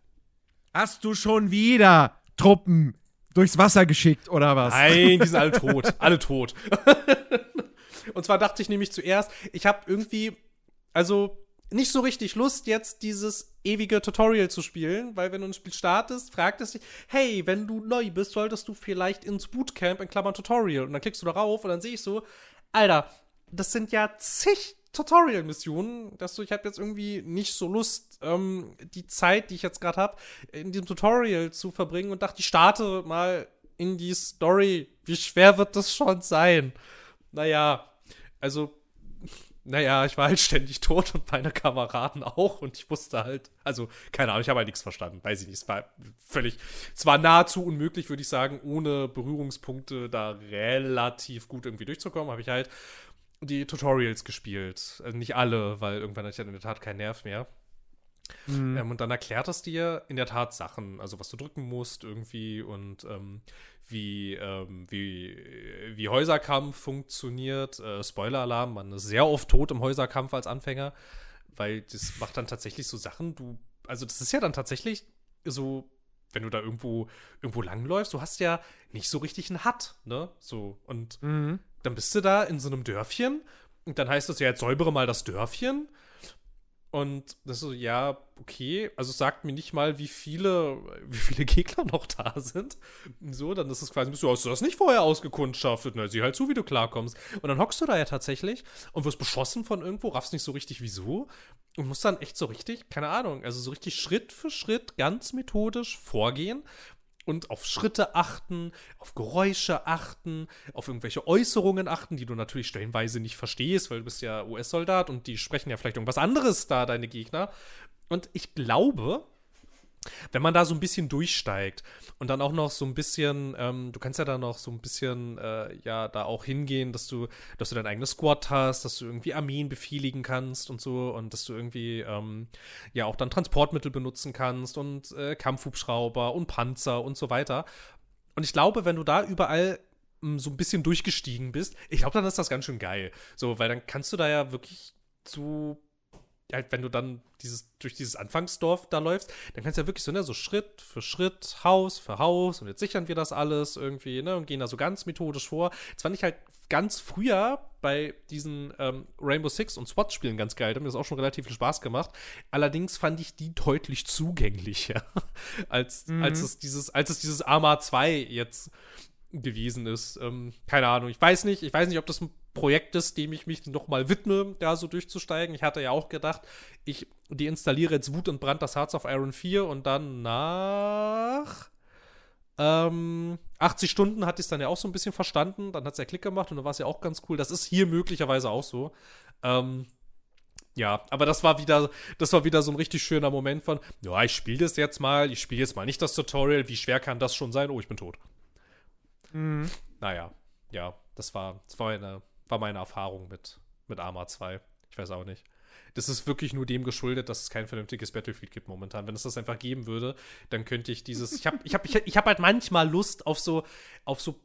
Hast du schon wieder Truppen durchs Wasser geschickt, oder was? Nein, die sind alle tot. alle tot. Und zwar dachte ich nämlich zuerst, ich habe irgendwie, also nicht so richtig Lust, jetzt dieses ewige Tutorial zu spielen, weil wenn du ein Spiel startest, fragt es dich, hey, wenn du neu bist, solltest du vielleicht ins Bootcamp in Klammern Tutorial. Und dann klickst du darauf und dann sehe ich so, Alter, das sind ja zig Tutorial-Missionen, dass du, ich habe jetzt irgendwie nicht so Lust, ähm, die Zeit, die ich jetzt gerade habe, in diesem Tutorial zu verbringen und dachte, ich starte mal in die Story. Wie schwer wird das schon sein? Naja, also, naja, ich war halt ständig tot und meine Kameraden auch und ich wusste halt, also, keine Ahnung, ich habe halt nichts verstanden, weiß ich nicht, es war völlig, es war nahezu unmöglich, würde ich sagen, ohne Berührungspunkte da relativ gut irgendwie durchzukommen, habe ich halt die Tutorials gespielt. Also nicht alle, weil irgendwann hatte ich dann in der Tat keinen Nerv mehr. Mhm. Ähm, und dann erklärt es dir in der Tat Sachen, also was du drücken musst irgendwie und ähm, wie, ähm, wie, wie Häuserkampf funktioniert. Äh, Spoiler-Alarm, man ist sehr oft tot im Häuserkampf als Anfänger, weil das macht dann tatsächlich so Sachen, du, also das ist ja dann tatsächlich so, wenn du da irgendwo, irgendwo langläufst, du hast ja nicht so richtig einen Hut, ne? So, und mhm. dann bist du da in so einem Dörfchen und dann heißt es ja, jetzt säubere mal das Dörfchen und das ist so, ja, okay. Also sagt mir nicht mal, wie viele, wie viele Gegner noch da sind. So, dann ist es quasi, du hast du das nicht vorher ausgekundschaftet? Na, sieh halt zu, wie du klarkommst. Und dann hockst du da ja tatsächlich und wirst beschossen von irgendwo, raffst nicht so richtig wieso. Und musst dann echt so richtig, keine Ahnung, also so richtig Schritt für Schritt ganz methodisch vorgehen und auf Schritte achten, auf Geräusche achten, auf irgendwelche Äußerungen achten, die du natürlich stellenweise nicht verstehst, weil du bist ja US-Soldat und die sprechen ja vielleicht irgendwas anderes da, deine Gegner. Und ich glaube, wenn man da so ein bisschen durchsteigt und dann auch noch so ein bisschen, ähm, du kannst ja da noch so ein bisschen, äh, ja, da auch hingehen, dass du, dass du dein eigenes Squad hast, dass du irgendwie Armeen befehligen kannst und so und dass du irgendwie, ähm, ja, auch dann Transportmittel benutzen kannst und äh, Kampfhubschrauber und Panzer und so weiter. Und ich glaube, wenn du da überall mh, so ein bisschen durchgestiegen bist, ich glaube, dann ist das ganz schön geil. So, weil dann kannst du da ja wirklich so halt, wenn du dann dieses, durch dieses Anfangsdorf da läufst, dann kannst du ja wirklich so, ne, so Schritt für Schritt, Haus für Haus und jetzt sichern wir das alles irgendwie, ne, und gehen da so ganz methodisch vor. Jetzt fand ich halt ganz früher bei diesen ähm, Rainbow Six und SWAT-Spielen ganz geil, da hat mir das auch schon relativ viel Spaß gemacht. Allerdings fand ich die deutlich zugänglicher, als, mhm. als es dieses, als es dieses Arma 2 jetzt gewesen ist. Ähm, keine Ahnung, ich weiß nicht, ich weiß nicht, ob das ein Projekt ist, dem ich mich nochmal widme, da so durchzusteigen. Ich hatte ja auch gedacht, ich deinstalliere jetzt Wut und Brand das Hearts of Iron 4 und dann nach ähm, 80 Stunden hatte ich es dann ja auch so ein bisschen verstanden. Dann hat es ja Klick gemacht und dann war es ja auch ganz cool. Das ist hier möglicherweise auch so. Ähm, ja, aber das war wieder, das war wieder so ein richtig schöner Moment von, ja, ich spiele das jetzt mal, ich spiele jetzt mal nicht das Tutorial, wie schwer kann das schon sein? Oh, ich bin tot. Mhm. Naja, ja, das war, das war eine, war meine Erfahrung mit, mit Arma 2. Ich weiß auch nicht. Das ist wirklich nur dem geschuldet, dass es kein vernünftiges Battlefield gibt momentan. Wenn es das einfach geben würde, dann könnte ich dieses. Ich habe ich hab, ich, ich hab halt manchmal Lust auf so, auf so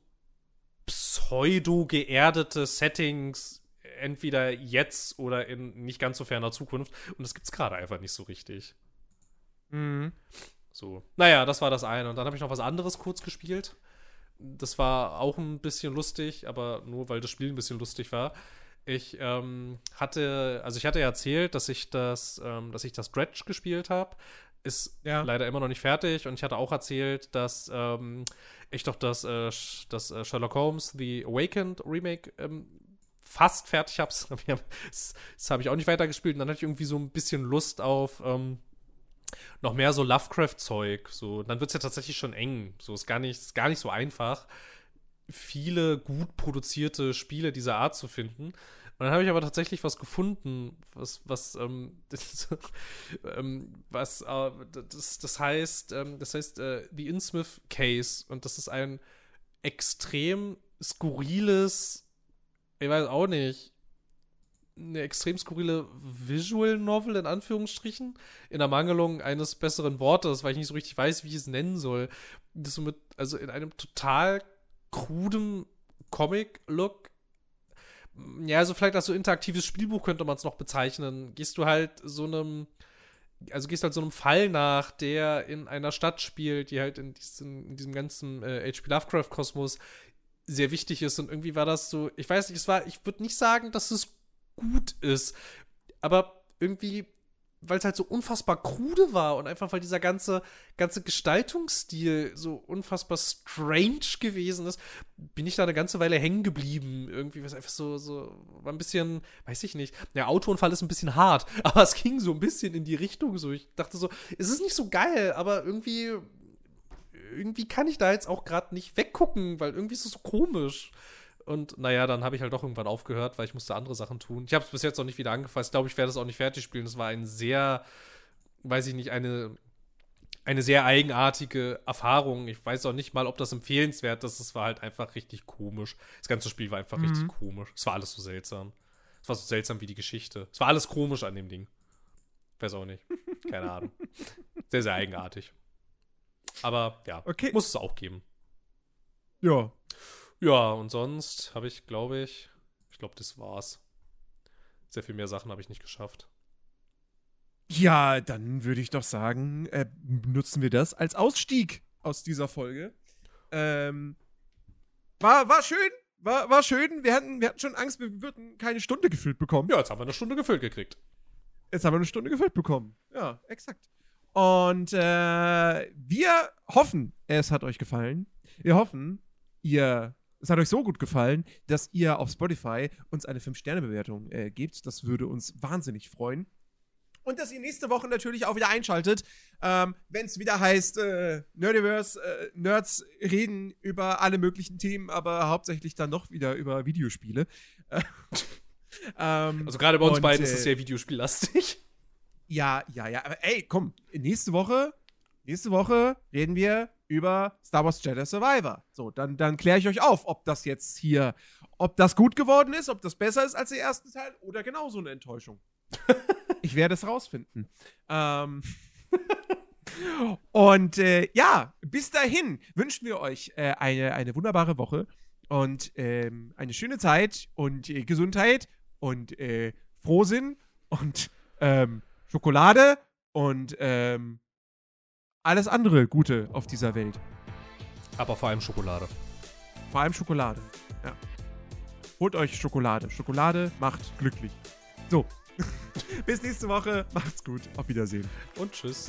pseudo-geerdete Settings, entweder jetzt oder in nicht ganz so ferner Zukunft. Und das gibt es gerade einfach nicht so richtig. Mhm. So. Naja, das war das eine. Und dann habe ich noch was anderes kurz gespielt. Das war auch ein bisschen lustig, aber nur weil das Spiel ein bisschen lustig war. Ich ähm, hatte, also ich hatte erzählt, dass ich das, ähm, dass ich das Dredge gespielt habe. Ist Ja. leider immer noch nicht fertig. Und ich hatte auch erzählt, dass ähm, ich doch das, äh, das äh, Sherlock Holmes The Awakened Remake ähm, fast fertig habe. Das, das habe ich auch nicht weitergespielt. Und dann hatte ich irgendwie so ein bisschen Lust auf ähm, noch mehr so Lovecraft-Zeug. So, dann wird es ja tatsächlich schon eng. So ist gar nicht, ist gar nicht so einfach, viele gut produzierte Spiele dieser Art zu finden. Und dann habe ich aber tatsächlich was gefunden, was, was, ähm, das, ähm, was, äh, das, das heißt, ähm, das heißt äh, The Innsmouth Case und das ist ein extrem skurriles, ich weiß auch nicht, eine extrem skurrile Visual Novel in Anführungsstrichen, in der Mangelung eines besseren Wortes, weil ich nicht so richtig weiß, wie ich es nennen soll. Das so mit, also in einem total kruden Comic-Look. Ja, also vielleicht als so interaktives Spielbuch könnte man es noch bezeichnen. Gehst du halt so einem, also gehst halt so einem Fall nach, der in einer Stadt spielt, die halt in diesem, in diesem ganzen äh, H.P. Lovecraft-Kosmos sehr wichtig ist. Und irgendwie war das so, ich weiß nicht, es war, ich würde nicht sagen, dass es gut ist, aber irgendwie, weil es halt so unfassbar krude war und einfach weil dieser ganze, ganze Gestaltungsstil so unfassbar strange gewesen ist, bin ich da eine ganze Weile hängen geblieben. Irgendwie war es einfach so, so, war ein bisschen, weiß ich nicht. Der Autounfall ist ein bisschen hart, aber es ging so ein bisschen in die Richtung so. Ich dachte so, es ist nicht so geil, aber irgendwie, irgendwie kann ich da jetzt auch gerade nicht weggucken, weil irgendwie ist es so komisch. Und naja, dann habe ich halt doch irgendwann aufgehört, weil ich musste andere Sachen tun. Ich habe es bis jetzt noch nicht wieder angefasst. Ich glaube, ich werde es auch nicht fertig spielen. Das war ein sehr, weiß ich nicht, eine, eine sehr eigenartige Erfahrung. Ich weiß auch nicht mal, ob das empfehlenswert ist. Es war halt einfach richtig komisch. Das ganze Spiel war einfach richtig komisch. Es war alles so seltsam. Es war so seltsam wie die Geschichte. Es war alles komisch an dem Ding. Weiß auch nicht. Keine Ahnung. Sehr, sehr eigenartig. Aber ja, Okay. muss es auch geben. Ja. Ja, und sonst habe ich, glaube ich, ich glaube, das war's. Sehr viel mehr Sachen habe ich nicht geschafft. Ja, dann würde ich doch sagen, äh, nutzen wir das als Ausstieg aus dieser Folge. Ähm, war, war schön, war, war schön. Wir hatten, wir hatten schon Angst, wir würden keine Stunde gefüllt bekommen. Ja, jetzt haben wir eine Stunde gefüllt gekriegt. Jetzt haben wir eine Stunde gefüllt bekommen. Ja, exakt. Und äh, wir hoffen, es hat euch gefallen. Wir hoffen, ihr, es hat euch so gut gefallen, dass ihr auf Spotify uns eine 5-Sterne-Bewertung äh, gebt. Das würde uns wahnsinnig freuen. Und dass ihr nächste Woche natürlich auch wieder einschaltet, ähm, wenn es wieder heißt, äh, Nerdiverse, äh, Nerds reden über alle möglichen Themen, aber hauptsächlich dann noch wieder über Videospiele. Äh, ähm, Also gerade bei uns und, beiden äh, ist es sehr videospiellastig. ja, ja, ja. Aber ey, komm, nächste Woche, nächste Woche reden wir über Star Wars Jedi Survivor. So, dann, dann kläre ich euch auf, ob das jetzt hier, ob das gut geworden ist, ob das besser ist als der erste Teil oder genauso eine Enttäuschung. ich werde es rausfinden. Ähm. Und äh, ja, bis dahin wünschen wir euch äh, eine, eine wunderbare Woche und ähm, eine schöne Zeit und äh, Gesundheit und äh, Frohsinn und ähm, Schokolade und ähm, alles andere Gute auf dieser Welt. Aber vor allem Schokolade. Vor allem Schokolade. Ja. Holt euch Schokolade. Schokolade macht glücklich. So. Bis nächste Woche. Macht's gut. Auf Wiedersehen. Und tschüss.